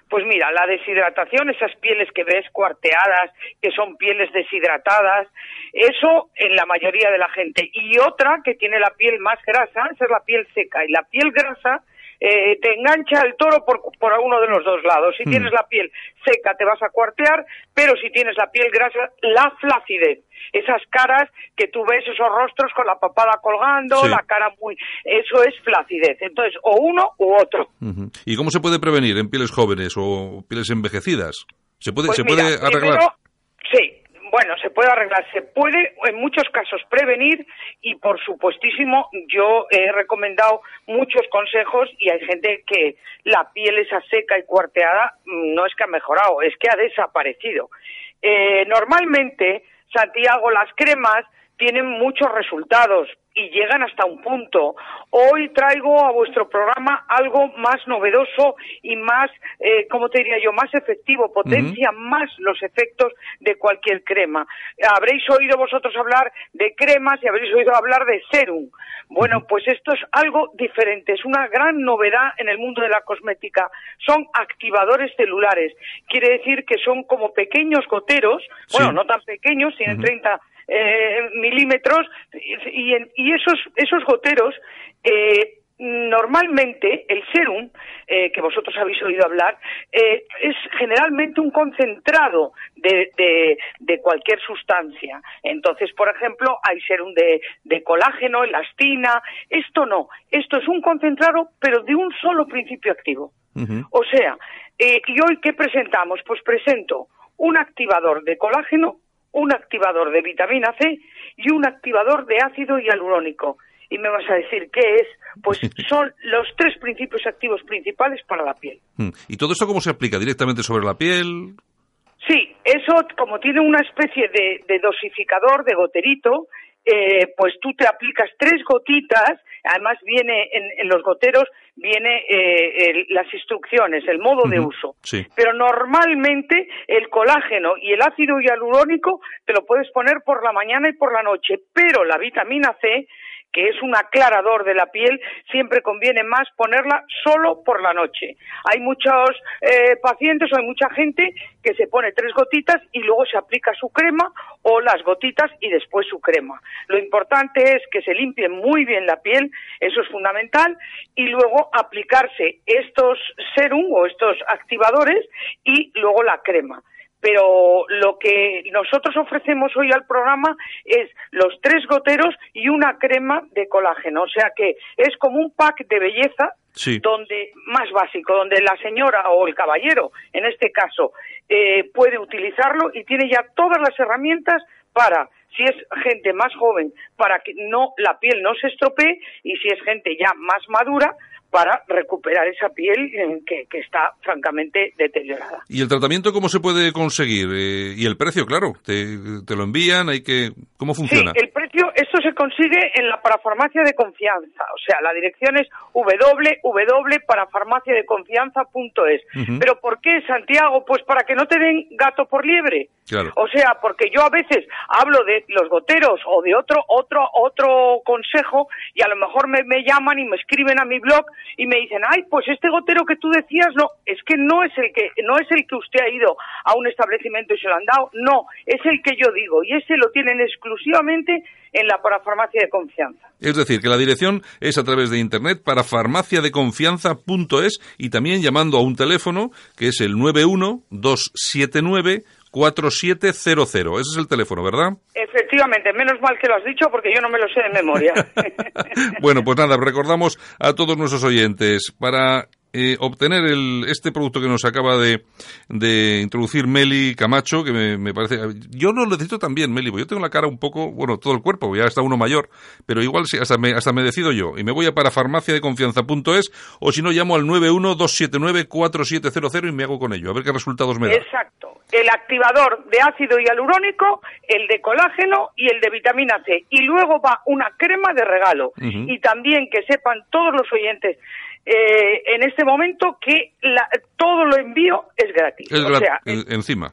Pues mira, la deshidratación, esas pieles que ves cuarteadas, que son pieles deshidratadas, eso en la mayoría de la gente. Y otra que tiene la piel más grasa, esa es la piel seca. Y la piel grasa eh, te engancha el toro por, por uno de los dos lados. Si hmm. tienes la piel seca te vas a cuartear, pero si tienes la piel grasa, la flacidez. Esas caras que tú ves, esos rostros con la papada colgando, la cara muy... Eso es flacidez. Entonces, o uno u otro. ¿Y cómo se puede prevenir en pieles jóvenes o pieles envejecidas? ¿Se puede, pues ¿se puede arreglar? sí, bueno, se puede arreglar, se puede en muchos casos prevenir y por supuestísimo yo he recomendado muchos consejos y hay gente que la piel esa seca y cuarteada mm, no es que ha mejorado, es que ha desaparecido. Eh, normalmente, Santiago, las cremas tienen muchos resultados, y llegan hasta un punto. Hoy traigo a vuestro programa algo más novedoso y más, eh, ¿cómo te diría yo?, más efectivo, potencia más los efectos de cualquier crema. Habréis oído vosotros hablar de cremas y habréis oído hablar de serum. Bueno, pues esto es algo diferente, es una gran novedad en el mundo de la cosmética. Son activadores celulares, quiere decir que son como pequeños goteros, bueno, no tan pequeños, tienen 30 eh, milímetros y, y, esos, esos goteros eh, normalmente el serum, eh, que vosotros habéis oído hablar, eh, es generalmente un concentrado de, de, cualquier sustancia. Entonces, por ejemplo, hay serum de, de colágeno, elastina. Esto no. Esto es un concentrado, pero de un solo principio activo. O sea, eh, ¿y hoy qué presentamos? Pues presento un activador de colágeno un activador de vitamina C y un activador de ácido hialurónico. Y me vas a decir qué es, pues son los tres principios activos principales para la piel. Hmm. ¿Y todo esto cómo se aplica? ¿Directamente sobre la piel? Sí, eso como tiene una especie de, dosificador, de goterito, eh, pues tú te aplicas tres gotitas, además viene en los goteros viene eh, las instrucciones, el modo de uso. Pero normalmente el colágeno y el ácido hialurónico te lo puedes poner por la mañana y por la noche, pero la vitamina C que es un aclarador de la piel, siempre conviene más ponerla solo por la noche. Hay muchos eh, pacientes o hay mucha gente que se pone tres gotitas y luego se aplica su crema o las gotitas y después su crema. Lo importante es que se limpie muy bien la piel, eso es fundamental, y luego aplicarse estos serum o estos activadores y luego la crema pero lo que nosotros ofrecemos hoy al programa es los tres goteros y una crema de colágeno, o sea que es como un pack de belleza donde más básico, donde la señora o el caballero, en este caso, eh, puede utilizarlo y tiene ya todas las herramientas para si es gente más joven para que no la piel no se estropee y si es gente ya más madura para recuperar esa piel que, que, está francamente deteriorada. ¿Y el tratamiento cómo se puede conseguir? Eh, y el precio, claro, te, te, lo envían, hay que... ¿Cómo funciona? Sí, el precio, esto se consigue en la parafarmacia de confianza, o sea, la dirección es www.parafarmaciadeconfianza.es. ¿Pero por qué, Santiago? Pues para que no te den gato por liebre. Claro. O sea, porque yo a veces hablo de los goteros o de otro, otro, otro consejo y a lo mejor me, me llaman y me escriben a mi blog y me dicen, ay, pues este gotero que tú decías, no, es que no es el que, no es el que usted ha ido a un establecimiento y se lo han dado, no, es el que yo digo, y ese lo tienen exclusivamente en la parafarmacia de confianza. Es decir, que la dirección es a través de internet parafarmaciadeconfianza.es y también llamando a un teléfono que es el 91 279 4700. Ese es el teléfono, ¿verdad? Efectivamente, menos mal que lo has dicho porque yo no me lo sé de memoria. bueno, pues nada, recordamos a todos nuestros oyentes para eh, obtener el, este producto que nos acaba de, de introducir Meli Camacho, que me, parece... Yo no lo necesito también, Meli, porque yo tengo la cara un poco, bueno, todo el cuerpo, ya está uno mayor, pero igual hasta me, hasta me decido yo. Y me voy a para farmaciadeconfianza.es o si no llamo al 912794700 y me hago con ello, a ver qué resultados me da. Exacto. El activador de ácido hialurónico, el de colágeno y el de vitamina C. Y luego va una crema de regalo. Y también que sepan todos los oyentes eh, en este momento que todo lo envío es gratis. Es o sea, encima.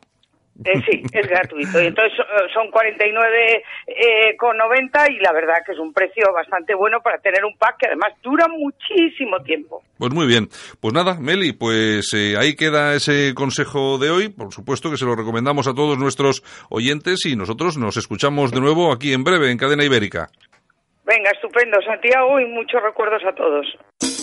Eh, sí, es gratuito. Y entonces eh, son 49,90 eh, con 90 y la verdad que es un precio bastante bueno para tener un pack que además dura muchísimo tiempo. Pues muy bien. Pues nada, Meli, pues eh, ahí queda ese consejo de hoy. Por supuesto que se lo recomendamos a todos nuestros oyentes y nosotros nos escuchamos de nuevo aquí en breve en Cadena Ibérica. Venga, estupendo, Santiago, y muchos recuerdos a todos.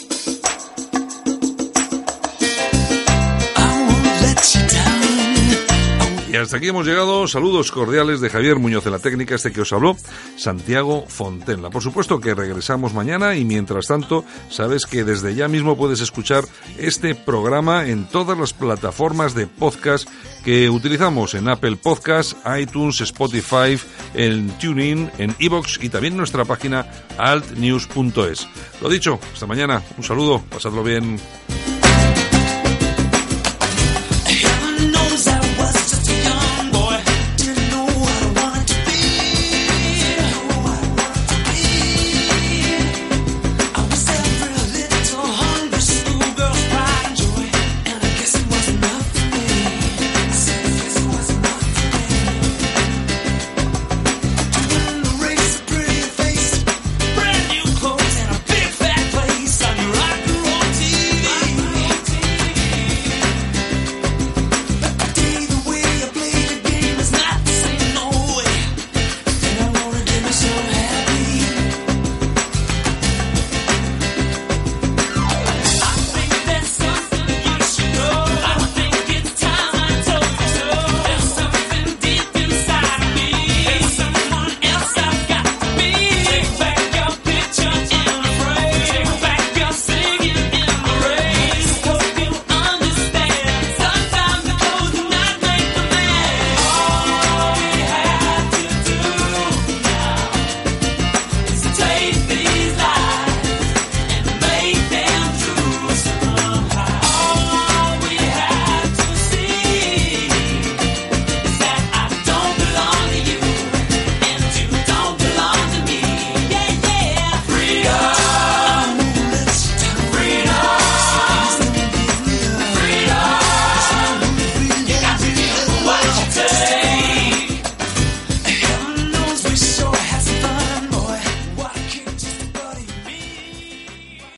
Y hasta aquí hemos llegado. Saludos cordiales de Javier Muñoz de la técnica, este que os habló, Santiago Fontenla. Por supuesto que regresamos mañana y mientras tanto, sabes que desde ya mismo puedes escuchar este programa en todas las plataformas de podcast que utilizamos en Apple Podcasts, iTunes, Spotify, en TuneIn, en Evox y también nuestra página altnews.es. Lo dicho, hasta mañana. Un saludo, pasadlo bien.